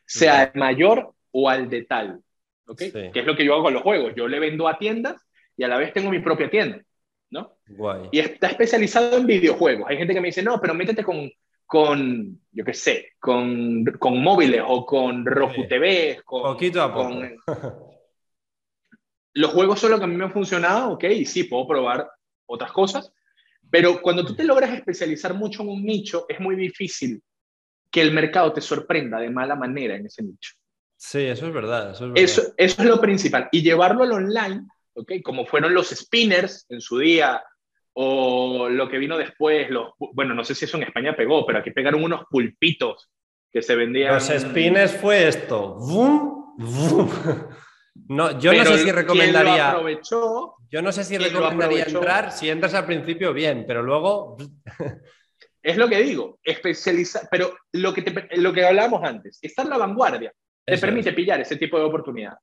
sea el mayor o al de tal, ¿ok? Que es lo que yo hago con los juegos. Yo le vendo a tiendas y a la vez tengo mi propia tienda, ¿no? Y está especializado en videojuegos. Hay gente que me dice, no, pero métete con, con yo qué sé, con, con móviles o con Roku TV, con,
Poquito a poco.
los juegos son lo que a mí me han funcionado, ok, y sí, puedo probar otras cosas, pero cuando tú te logras especializar mucho en un nicho, es muy difícil que el mercado te sorprenda de mala manera en ese nicho.
Sí, eso es verdad. Eso
es, Eso, es lo principal. Y llevarlo al online, ¿ok? Como fueron los spinners en su día, o lo que vino después, los, bueno, no sé si eso en España pegó, pero aquí pegaron unos pulpitos que se vendían.
Los spinners fue esto. ¡Vum! ¡Vum! No, yo no sé si recomendaría. Yo no sé si recomendaría entrar. Si entras al principio, bien, pero luego.
es lo que digo, especializar. Pero lo que, lo que hablábamos antes, estar en la vanguardia te permite pillar ese tipo de oportunidades.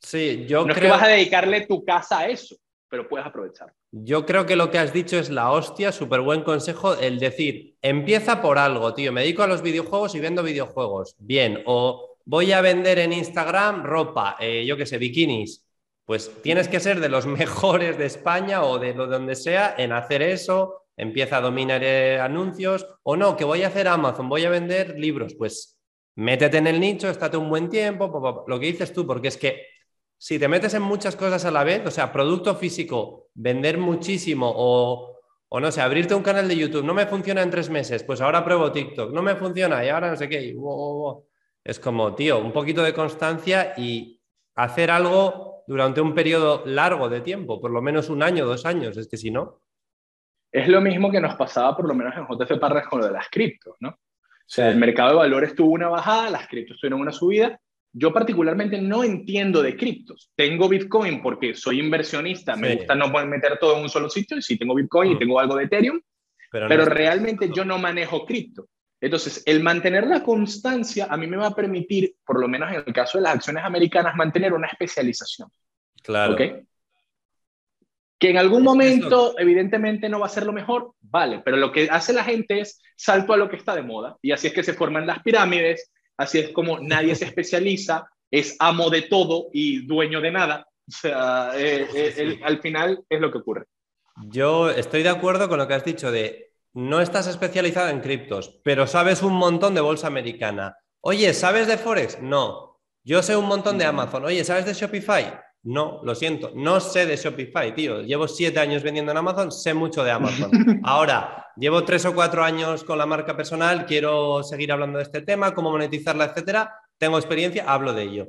Sí, yo
no
creo.
que vas a dedicarle tu casa a eso, pero puedes aprovechar.
Yo creo que lo que has dicho es la hostia, súper buen consejo, el decir, empieza por algo, tío. Me dedico a los videojuegos y vendo videojuegos. Bien, o voy a vender en Instagram ropa, eh, yo qué sé, bikinis. Pues tienes que ser de los mejores de España o de donde sea en hacer eso, empieza a dominar eh, anuncios, o no, que voy a hacer Amazon, voy a vender libros, pues métete en el nicho, estate un buen tiempo, lo que dices tú, porque es que si te metes en muchas cosas a la vez, o sea, producto físico, vender muchísimo o, o no sé, abrirte un canal de YouTube, no me funciona en tres meses, pues ahora pruebo TikTok, no me funciona y ahora no sé qué. Es como, tío, un poquito de constancia y hacer algo durante un periodo largo de tiempo, por lo menos un año, dos años, es que si no.
Es lo mismo que nos pasaba por lo menos en JF Parras con lo de las criptos, ¿no? O sea, el mercado de valores tuvo una bajada, las criptos tuvieron una subida, yo particularmente no entiendo de criptos. Tengo Bitcoin porque soy inversionista, me gusta no meter todo en un solo sitio, y sí tengo Bitcoin y mm. tengo algo de Ethereum, pero, pero realmente yo no manejo cripto. Entonces, el mantener la constancia a mí me va a permitir, por lo menos en el caso de las acciones americanas, mantener una especialización.
Claro.
¿Okay? Que en algún momento, evidentemente, no va a ser lo mejor, vale, pero lo que hace la gente es salto a lo que está de moda. Y así es que se forman las pirámides, así es como nadie se especializa, es amo de todo y dueño de nada. O sea, eh, eh, al final es lo que ocurre.
Yo estoy de acuerdo con lo que has dicho de no estás especializado en criptos, pero sabes un montón de bolsa americana. Oye, ¿sabes de Forex? No. Yo sé un montón de Amazon. Oye, ¿sabes de Shopify? No, lo siento, no sé de Shopify, tío. Llevo siete años vendiendo en Amazon, sé mucho de Amazon. Ahora, llevo tres o cuatro años con la marca personal, quiero seguir hablando de este tema, cómo monetizarla, etcétera. Tengo experiencia, hablo de ello.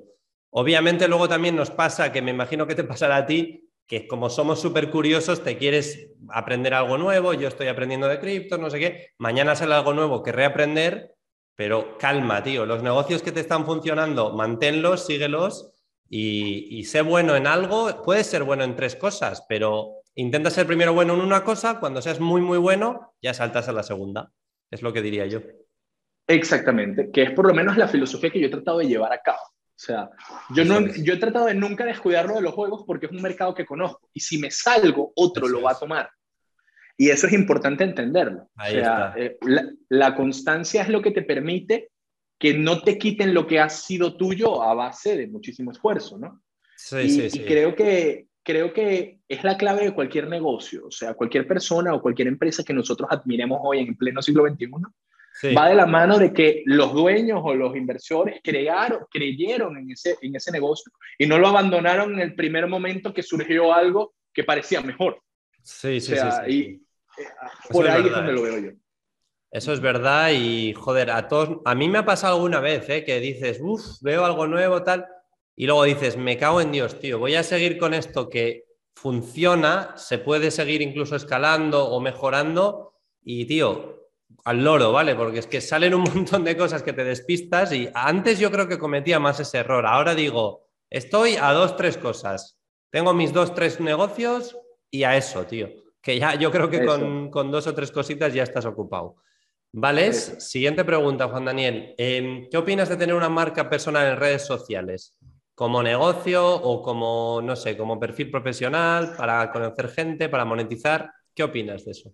Obviamente, luego también nos pasa, que me imagino que te pasará a ti, como somos súper curiosos, te quieres aprender algo nuevo, yo estoy aprendiendo de cripto, no sé qué, mañana sale algo nuevo que reaprender, pero calma, tío, los negocios que te están funcionando, manténlos, síguelos y, y sé bueno en algo, puedes ser bueno en tres cosas, pero intenta ser primero bueno en una cosa, cuando seas muy, muy bueno, ya saltas a la segunda, es lo que diría yo.
Exactamente, que es por lo menos la filosofía que yo he tratado de llevar a cabo. O sea, yo, no, yo he tratado de nunca descuidarlo de los juegos porque es un mercado que conozco y si me salgo, otro lo va a tomar. Y eso es importante entenderlo. o sea, eh, la, constancia es lo que te permite que no te quiten lo que ha sido tuyo a base de muchísimo esfuerzo, ¿no? Sí, y, sí, sí. y creo que creo que es la clave de cualquier negocio, o sea, cualquier persona o cualquier empresa que nosotros admiremos hoy en pleno siglo XXI, va de la mano de que los dueños o los inversores crearon, creyeron en ese, en ese negocio y no lo abandonaron en el primer momento que surgió algo que parecía mejor.
Sí, sí, sí,
Y, eh, por ahí es donde lo veo yo.
Eso es verdad y joder, a todos, a mí me ha pasado alguna vez ¿eh? que dices, uff, veo algo nuevo, tal, y luego dices, me cago en Dios, tío, voy a seguir con esto que funciona, se puede seguir incluso escalando o mejorando y, tío, al loro, ¿vale? Porque es que salen un montón de cosas que te despistas y antes yo creo que cometía más ese error. Ahora digo, estoy a dos, tres cosas. Tengo mis dos, tres negocios y a eso, tío. Que ya yo creo que con, dos o tres cositas ya estás ocupado. ¿Vale? Siguiente pregunta, Juan Daniel. Em, ¿Qué opinas de tener una marca personal en redes sociales? ¿Como negocio o como, no sé, como perfil profesional, para conocer gente, para monetizar? ¿Qué opinas de eso?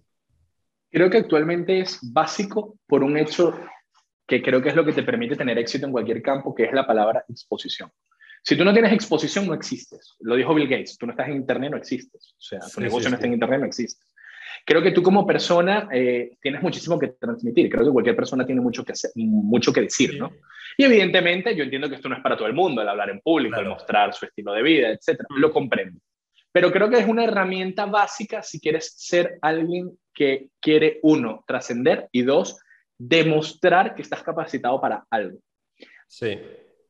Creo que actualmente es básico por un hecho que creo que es lo que te permite tener éxito en cualquier campo, que es la palabra exposición. Si tú no tienes exposición, no existes. Lo dijo Bill Gates, tú no estás en Internet, no existes. O sea, tu negocio no está en Internet, no existe. Creo que tú como persona eh, tienes muchísimo que transmitir. Creo que cualquier persona tiene mucho que, hacer, mucho que decir, ¿no? Y evidentemente yo entiendo que esto no es para todo el mundo, el hablar en público, el mostrar su estilo de vida, etc. Lo comprendo. Pero creo que es una herramienta básica si quieres ser alguien que quiere, uno, trascender y dos, demostrar que estás capacitado para algo.
Sí.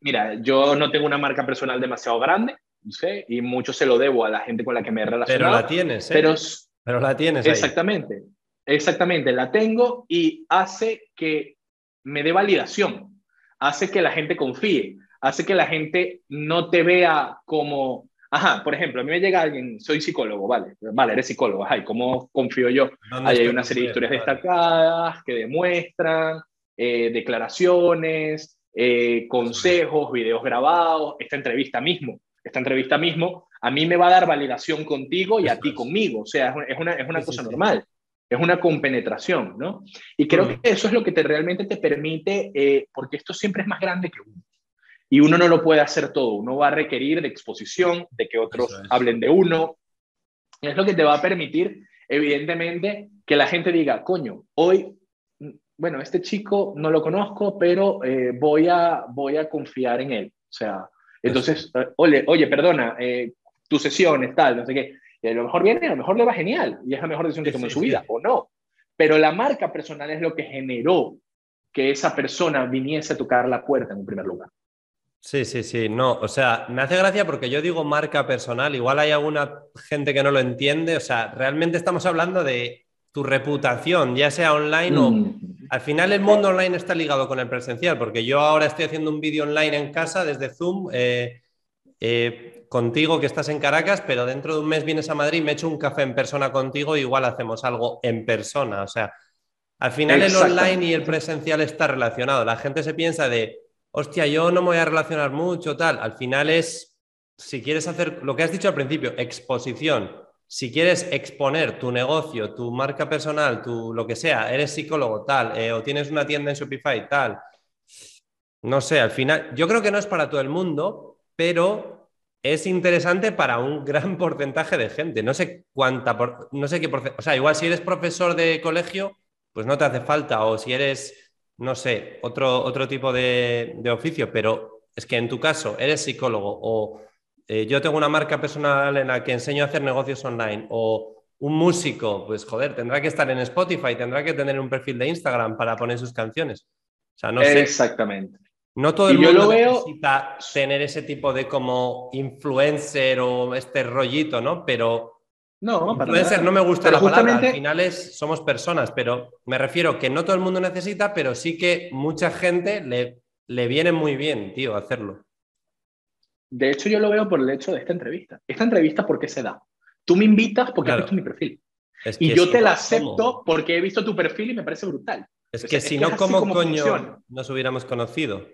Mira, yo no tengo una marca personal demasiado grande, ¿sí? y mucho se lo debo a la gente con la que me he relacionado.
Pero la tienes, ¿eh?
Pero,
pero la tienes.
Exactamente, exactamente, la tengo y hace que me dé validación, hace que la gente confíe, hace que la gente no te vea como Ajá, por ejemplo, a mí me llega alguien, soy psicólogo, vale, vale, eres psicólogo, ajá, ¿y cómo confío yo? hay una serie de historias destacadas que demuestran eh, declaraciones, eh, consejos, videos grabados, esta entrevista mismo, esta entrevista mismo, a mí me va a dar validación contigo y a ti conmigo, o sea, es una, es una cosa normal, es una compenetración, ¿no? Y creo mm. que eso es lo que te, realmente te permite, eh, porque esto siempre es más grande que uno. Y uno no lo puede hacer todo, uno va a requerir de exposición, de que otros hablen de uno. Es lo que te va a permitir, evidentemente, que la gente diga, coño, hoy, bueno, este chico no lo conozco, pero eh, voy, a, voy a confiar en él. O sea, entonces, eh, oye, oye, perdona, eh, tu sesión es tal, no sé qué. Y a lo mejor viene, a lo mejor le va genial y es la mejor decisión que tomó en su vida, o no. Pero la marca personal es lo que generó que esa persona viniese a tocar la puerta en un primer lugar.
Sí, sí, sí, no, o sea, me hace gracia porque yo digo marca personal, igual hay alguna gente que no lo entiende, o sea, realmente estamos hablando de tu reputación, ya sea online o... Mm. Al final el mundo online está ligado con el presencial, porque yo ahora estoy haciendo un vídeo online en casa desde Zoom eh, eh, contigo que estás en Caracas, pero dentro de un mes vienes a Madrid, me echo un café en persona contigo, igual hacemos algo en persona. O sea, al final el online y el presencial está relacionado. La gente se piensa de, hostia, yo no me voy a relacionar mucho, tal. Al final es, si quieres hacer lo que has dicho al principio, exposición si quieres exponer tu negocio, tu marca personal, tu lo que sea, eres psicólogo tal, eh, o tienes una tienda en Shopify tal, no sé, al final, yo creo que no es para todo el mundo, pero es interesante para un gran porcentaje de gente. No sé cuánta, no sé qué porcentaje, o sea, igual si eres profesor de colegio, pues no te hace falta, o si eres, no sé, otro, otro tipo de, de oficio, pero es que en tu caso eres psicólogo o eh, yo tengo una marca personal en la que enseño a hacer negocios online o un músico, pues joder, tendrá que estar en Spotify, tendrá que tener un perfil de Instagram para poner sus canciones. O sea, no sé.
Exactamente.
No todo el mundo necesita tener ese tipo de como influencer o este rollito, ¿no? Pero
no,
influencer no me gusta la palabra. Al final es, somos personas, pero me refiero que no todo el mundo necesita, pero sí que mucha gente le, le viene muy bien, tío, hacerlo.
De hecho, yo lo veo por el hecho de esta entrevista. Esta entrevista, ¿por qué se da? Tú me invitas porque has visto mi perfil. y yo te la acepto porque he visto tu perfil y me parece brutal.
Es que si no, ¿cómo coño nos hubiéramos conocido?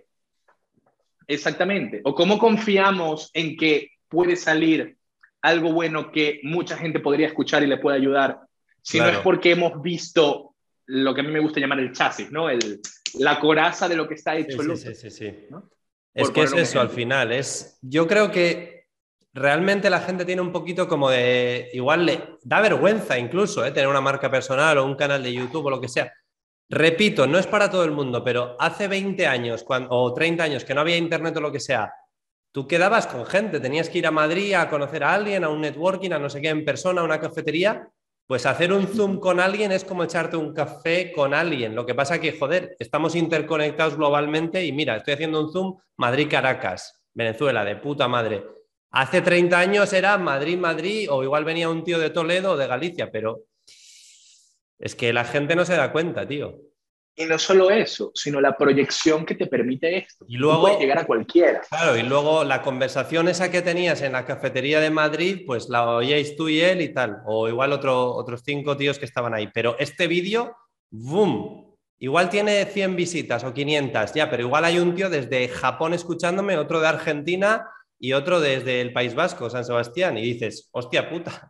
Exactamente. O cómo confiamos en que puede salir algo bueno que mucha gente podría escuchar y le puede ayudar, si no es porque hemos visto lo que a mí me gusta llamar el chasis, ¿no? El, la coraza de lo que está hecho
sí, Sí, sí, sí. Es que es eso al final. Es, yo creo que realmente la gente tiene un poquito como de. Igual le da vergüenza incluso ¿eh? tener una marca personal o un canal de YouTube o lo que sea. Repito, no es para todo el mundo, pero hace 20 años o 30 años que no había internet o lo que sea, tú quedabas con gente, tenías que ir a Madrid a conocer a alguien, a un networking, a no sé qué, en persona, a una cafetería, pues hacer un Zoom con alguien es como echarte un café con alguien. Lo que pasa que, joder, estamos interconectados globalmente y mira, estoy haciendo un Zoom Madrid-Caracas, Venezuela, de puta madre. Hace 30 años era Madrid-Madrid o igual venía un tío de Toledo o de Galicia, pero es que la gente no se da cuenta, tío.
Y no solo eso, sino la proyección que te permite esto. Y luego llegar a cualquiera.
Claro, y luego la conversación esa que tenías en la cafetería de Madrid, pues la oíais tú y él y tal, o igual otro, otros cinco tíos que estaban ahí. Pero este vídeo, ¡boom! Igual tiene 100 visitas o 500, ya, pero igual hay un tío desde Japón escuchándome, otro de Argentina y otro desde el País Vasco, San Sebastián, y dices, hostia puta,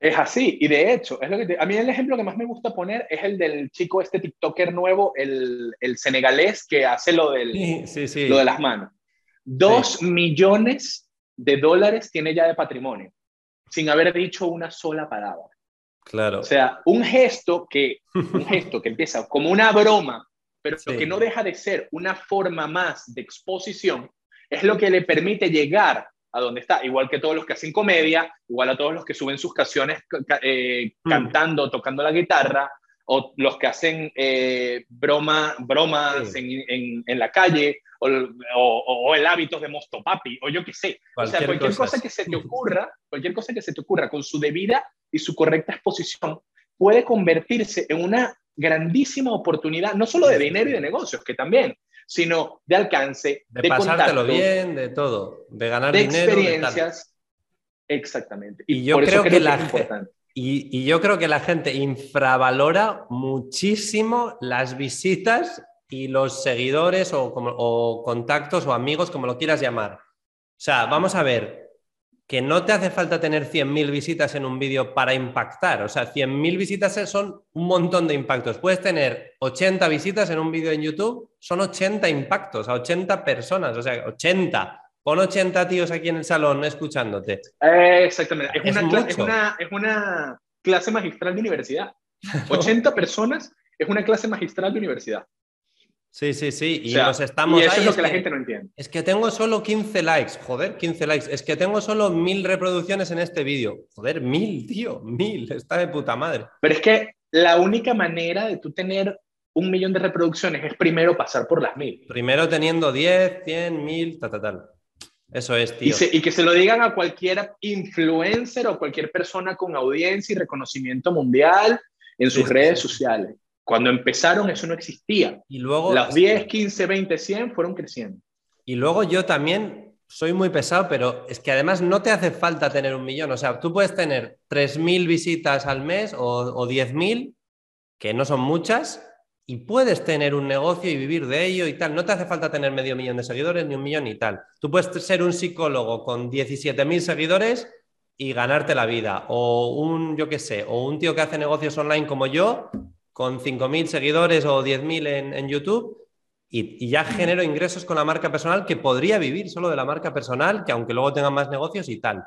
es así, y de hecho, es lo que a mí el ejemplo que más me gusta poner es el del chico, este TikToker nuevo, el, el senegalés que hace lo, del, lo de las manos. Dos millones de dólares tiene ya de patrimonio, sin haber dicho una sola palabra.
Claro.
O sea, un gesto que, un gesto que empieza como una broma, pero que no deja de ser una forma más de exposición, es lo que le permite llegar a dónde está. Igual que todos los que hacen comedia, igual a todos los que suben sus canciones eh, mm. cantando, tocando la guitarra, o los que hacen eh, broma, bromas en, en, la calle, o, o, el hábito de Mosto Papi, o yo qué sé. o sea, cualquier cosa. que se te ocurra, cualquier cosa que se te ocurra con su debida y su correcta exposición, puede convertirse en una grandísima oportunidad, no solo de dinero y de negocios, que también, sino de alcance,
de, de pasártelo bien, de todo, de ganar
de
dinero.
Experiencias. Exactamente.
Y, yo creo, que, la gente, y, yo creo que la gente infravalora muchísimo las visitas y los seguidores o, o contactos o amigos, como lo quieras llamar. O sea, vamos a ver, que no te hace falta tener 100.000 visitas en un vídeo para impactar. O sea, 100.000 visitas son un montón de impactos. Puedes tener 80 visitas en un vídeo en YouTube, son 80 impactos a 80 personas. O sea, 80. Pon 80 tíos aquí en el salón escuchándote.
exactamente. Es, una, es, una, es una clase magistral de universidad. 80 personas es una clase magistral de universidad.
Sí, sí, sí. Y nos estamos.
Y eso es lo que, la gente no entiende.
Es que tengo solo 15 likes. Joder, 15 likes. Es que tengo solo mil reproducciones en este vídeo. Joder, mil, tío. Mil. Está de puta madre.
Pero es que la única manera de tú tener un millón de reproducciones es primero pasar por las mil.
Primero teniendo 10, 100, mil, tal, tal, tal. Eso es, tío.
Y, y, que se lo digan a cualquier influencer o cualquier persona con audiencia y reconocimiento mundial en sus redes sociales Cuando empezaron eso no existía.
Y luego...
Las 10, 15, 20, 100 fueron creciendo.
Y luego yo también soy muy pesado, pero es que además no te hace falta tener un millón. O sea, tú puedes tener 3.000 visitas al mes o, o 10.000, que no son muchas, y puedes tener un negocio y vivir de ello y tal. No te hace falta tener medio millón de seguidores ni un millón y tal. Tú puedes ser un psicólogo con 17.000 seguidores y ganarte la vida. O un, yo qué sé, o un tío que hace negocios online como yo, con 5.000 seguidores o 10.000 en, en YouTube. Y, y, ya genero ingresos con la marca personal que podría vivir solo de la marca personal, que aunque luego tenga más negocios y tal.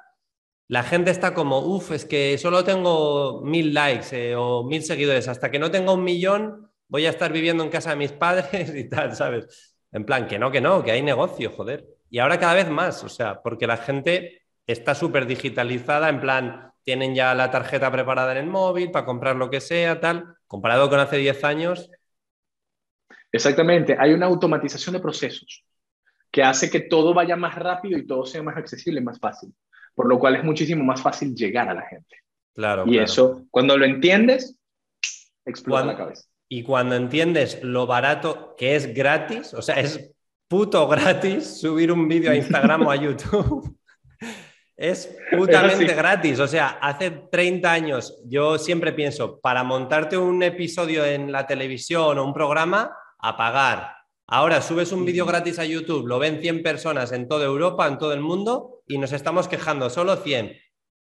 La gente está como, uff, es que solo tengo mil likes eh, o mil seguidores. Hasta que no tenga un millón, voy a estar viviendo en casa de mis padres y tal, ¿sabes? En plan, que no, que no, que hay negocio, joder. Y ahora cada vez más, o sea, porque la gente está súper digitalizada, en plan, tienen ya la tarjeta preparada en el móvil para comprar lo que sea, tal, comparado con hace 10 años.
Exactamente, hay una automatización de procesos que hace que todo vaya más rápido y todo sea más accesible, más fácil, por lo cual es muchísimo más fácil llegar a la gente.
Claro.
Y
claro.
eso, cuando lo entiendes, explota
cuando,
la cabeza.
Y cuando entiendes lo barato que es gratis, o sea, es puto gratis subir un vídeo a Instagram o a YouTube. Es putamente es gratis. O sea, hace 30 años yo siempre pienso, para montarte un episodio en la televisión o un programa, a pagar. Ahora subes un vídeo gratis a YouTube, lo ven 100 personas en toda Europa, en todo el mundo, y nos estamos quejando, solo 100.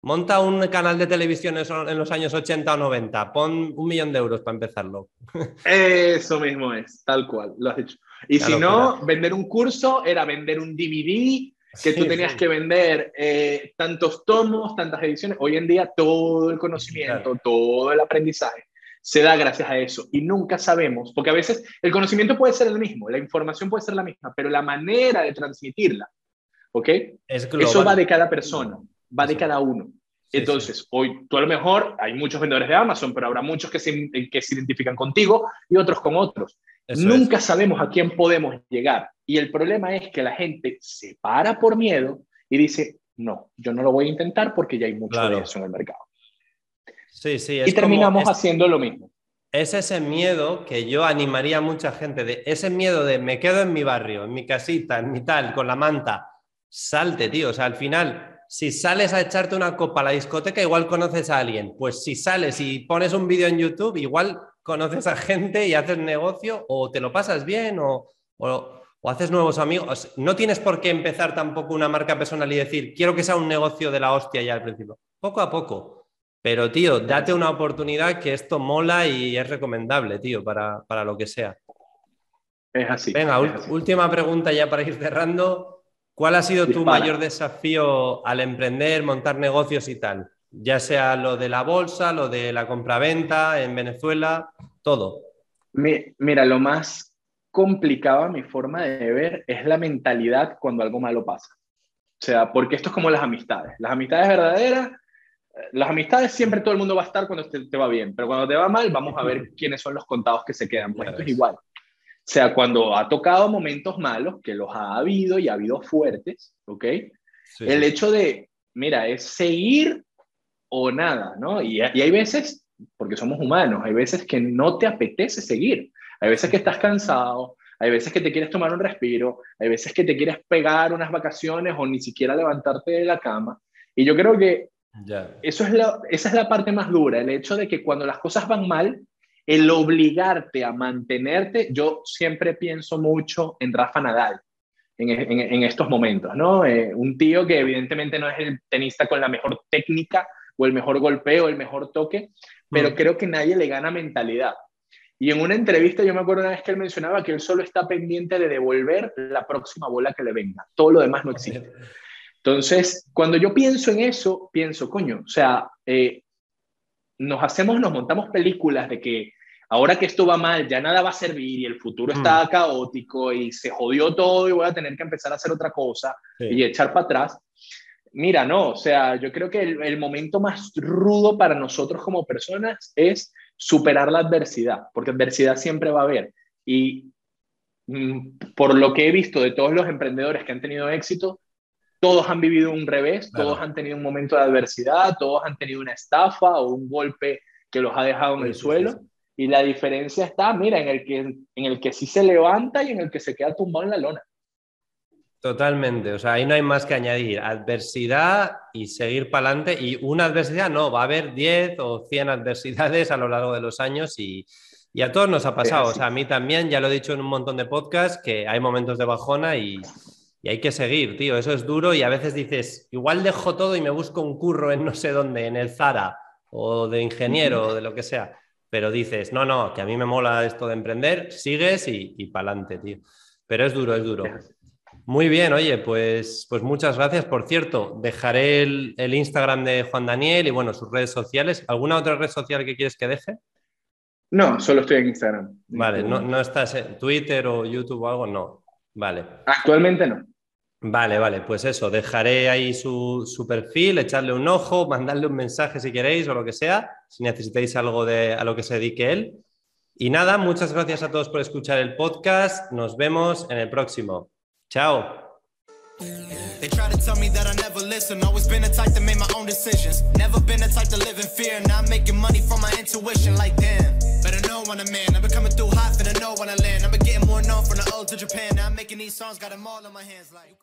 Monta un canal de televisión en los años 80 o 90, pon un millón de euros para empezarlo.
Eso mismo es, tal cual, lo has dicho. Y si no, vender un curso era vender un DVD que sí, tú tenías sí. que vender eh, tantos tomos, tantas ediciones. Hoy en día todo el conocimiento, claro. todo el aprendizaje se da gracias a eso y nunca sabemos, porque a veces el conocimiento puede ser el mismo, la información puede ser la misma, pero la manera de transmitirla, ¿ok?
Es
eso va de cada persona, va de cada uno. Entonces, hoy tú a lo mejor hay muchos vendedores de Amazon, pero habrá muchos que se, que se identifican contigo y otros con otros. Eso Nunca es. sabemos a quién podemos llegar. Y el problema es que la gente se para por miedo y dice, no, yo no lo voy a intentar porque ya hay mucho claro. de eso en el mercado.
Sí, sí.
y terminamos como, haciendo lo mismo.
Es ese miedo que yo animaría a mucha gente, de ese miedo de me quedo en mi barrio, en mi casita, en mi tal, con la manta. Salte, tío. O sea, al final, si sales a echarte una copa a la discoteca, igual conoces a alguien. Pues si sales y pones un vídeo en YouTube, igual conoces a gente y haces negocio o te lo pasas bien o, o, o, haces nuevos amigos. No tienes por qué empezar tampoco una marca personal y decir, quiero que sea un negocio de la hostia ya al principio. Poco a poco. Pero, tío, date una oportunidad que esto mola y es recomendable, tío, para, para lo que sea.
Es así.
Venga,
es así.
última pregunta ya para ir cerrando. ¿Cuál ha sido Dispara. tu mayor desafío al emprender, montar negocios y tal? Ya sea lo de la bolsa, lo de la compraventa en Venezuela, todo.
Mira, lo más complicado a mi forma de ver es la mentalidad cuando algo malo pasa. O sea, porque esto es como las amistades. Las amistades verdaderas las amistades siempre todo el mundo va a estar cuando te, te, va bien, pero cuando te va mal, vamos a ver quiénes son los contados que se quedan. Pues esto es igual. O sea, cuando ha tocado momentos malos, que los ha habido y ha habido fuertes, ¿ok? Sí, el hecho de, mira, es seguir o nada, ¿no? Y, y hay veces, porque somos humanos, hay veces que no te apetece seguir. Hay veces que estás cansado, hay veces que te quieres tomar un respiro, hay veces que te quieres pegar unas vacaciones o ni siquiera levantarte de la cama. Y yo creo que. Eso es la, esa es la parte más dura, el hecho de que cuando las cosas van mal, el obligarte a mantenerte, yo siempre pienso mucho en Rafa Nadal en, en, en estos momentos, ¿no? Eh, un tío que evidentemente no es el tenista con la mejor técnica o el mejor golpeo, el mejor toque, pero mm. creo que nadie le gana mentalidad. Y en una entrevista yo me acuerdo una vez que él mencionaba que él solo está pendiente de devolver la próxima bola que le venga, todo lo demás no existe. Entonces, cuando yo pienso en eso, pienso, coño, o sea, eh, nos hacemos, nos montamos películas de que ahora que esto va mal, ya nada va a servir y el futuro está mm. caótico y se jodió todo y voy a tener que empezar a hacer otra cosa sí. y echar para atrás. Mira, no, o sea, yo creo que el, el, momento más rudo para nosotros como personas es superar la adversidad, porque adversidad siempre va a haber. Y mm, por lo que he visto de todos los emprendedores que han tenido éxito, todos han vivido un revés, claro. todos han tenido un momento de adversidad, todos han tenido una estafa o un golpe que los ha dejado en el sí, suelo. Sí, Y la diferencia está, mira, en el que, en el que sí se levanta y en el que se queda tumbado en la lona.
Totalmente, o sea, ahí no hay más que añadir adversidad y seguir para adelante. Y una adversidad no, va a haber 10 o 100 adversidades a lo largo de los años y, y a todos nos ha pasado. O sea, a mí también, ya lo he dicho en un montón de podcasts, que hay momentos de bajona y, y hay que seguir, tío. Eso es duro y a veces dices, igual dejo todo y me busco un curro en no sé dónde, en el Zara o de ingeniero o de lo que sea. Pero dices, no, no, que a mí me mola esto de emprender, sigues y, y para adelante, tío. Pero es duro, es duro. Muy bien, oye, pues, pues muchas gracias. Por cierto, dejaré el, Instagram de Juan Daniel y bueno, sus redes sociales. ¿Alguna otra red social que quieres que deje?
No, solo estoy en Instagram.
Vale, no, no estás en Twitter o YouTube o algo, no. Vale.
Actualmente no.
Vale, vale, pues eso, dejaré ahí su, su, perfil, echarle un ojo, mandarle un mensaje si queréis o lo que sea, si necesitáis algo de a lo que se dedique él. Y nada, muchas gracias a todos por escuchar el podcast. Nos vemos en el próximo. Ciao. They try to tell me that I never listen. Always been the type to make my own decisions. Never been the type to live in fear. Now I'm making money from my intuition. Like damn, better know when I'm in. I've been coming through hot, finna know when I land. I've been getting more known from the old to Japan. Now I'm making these songs, got them all in my hands. Like.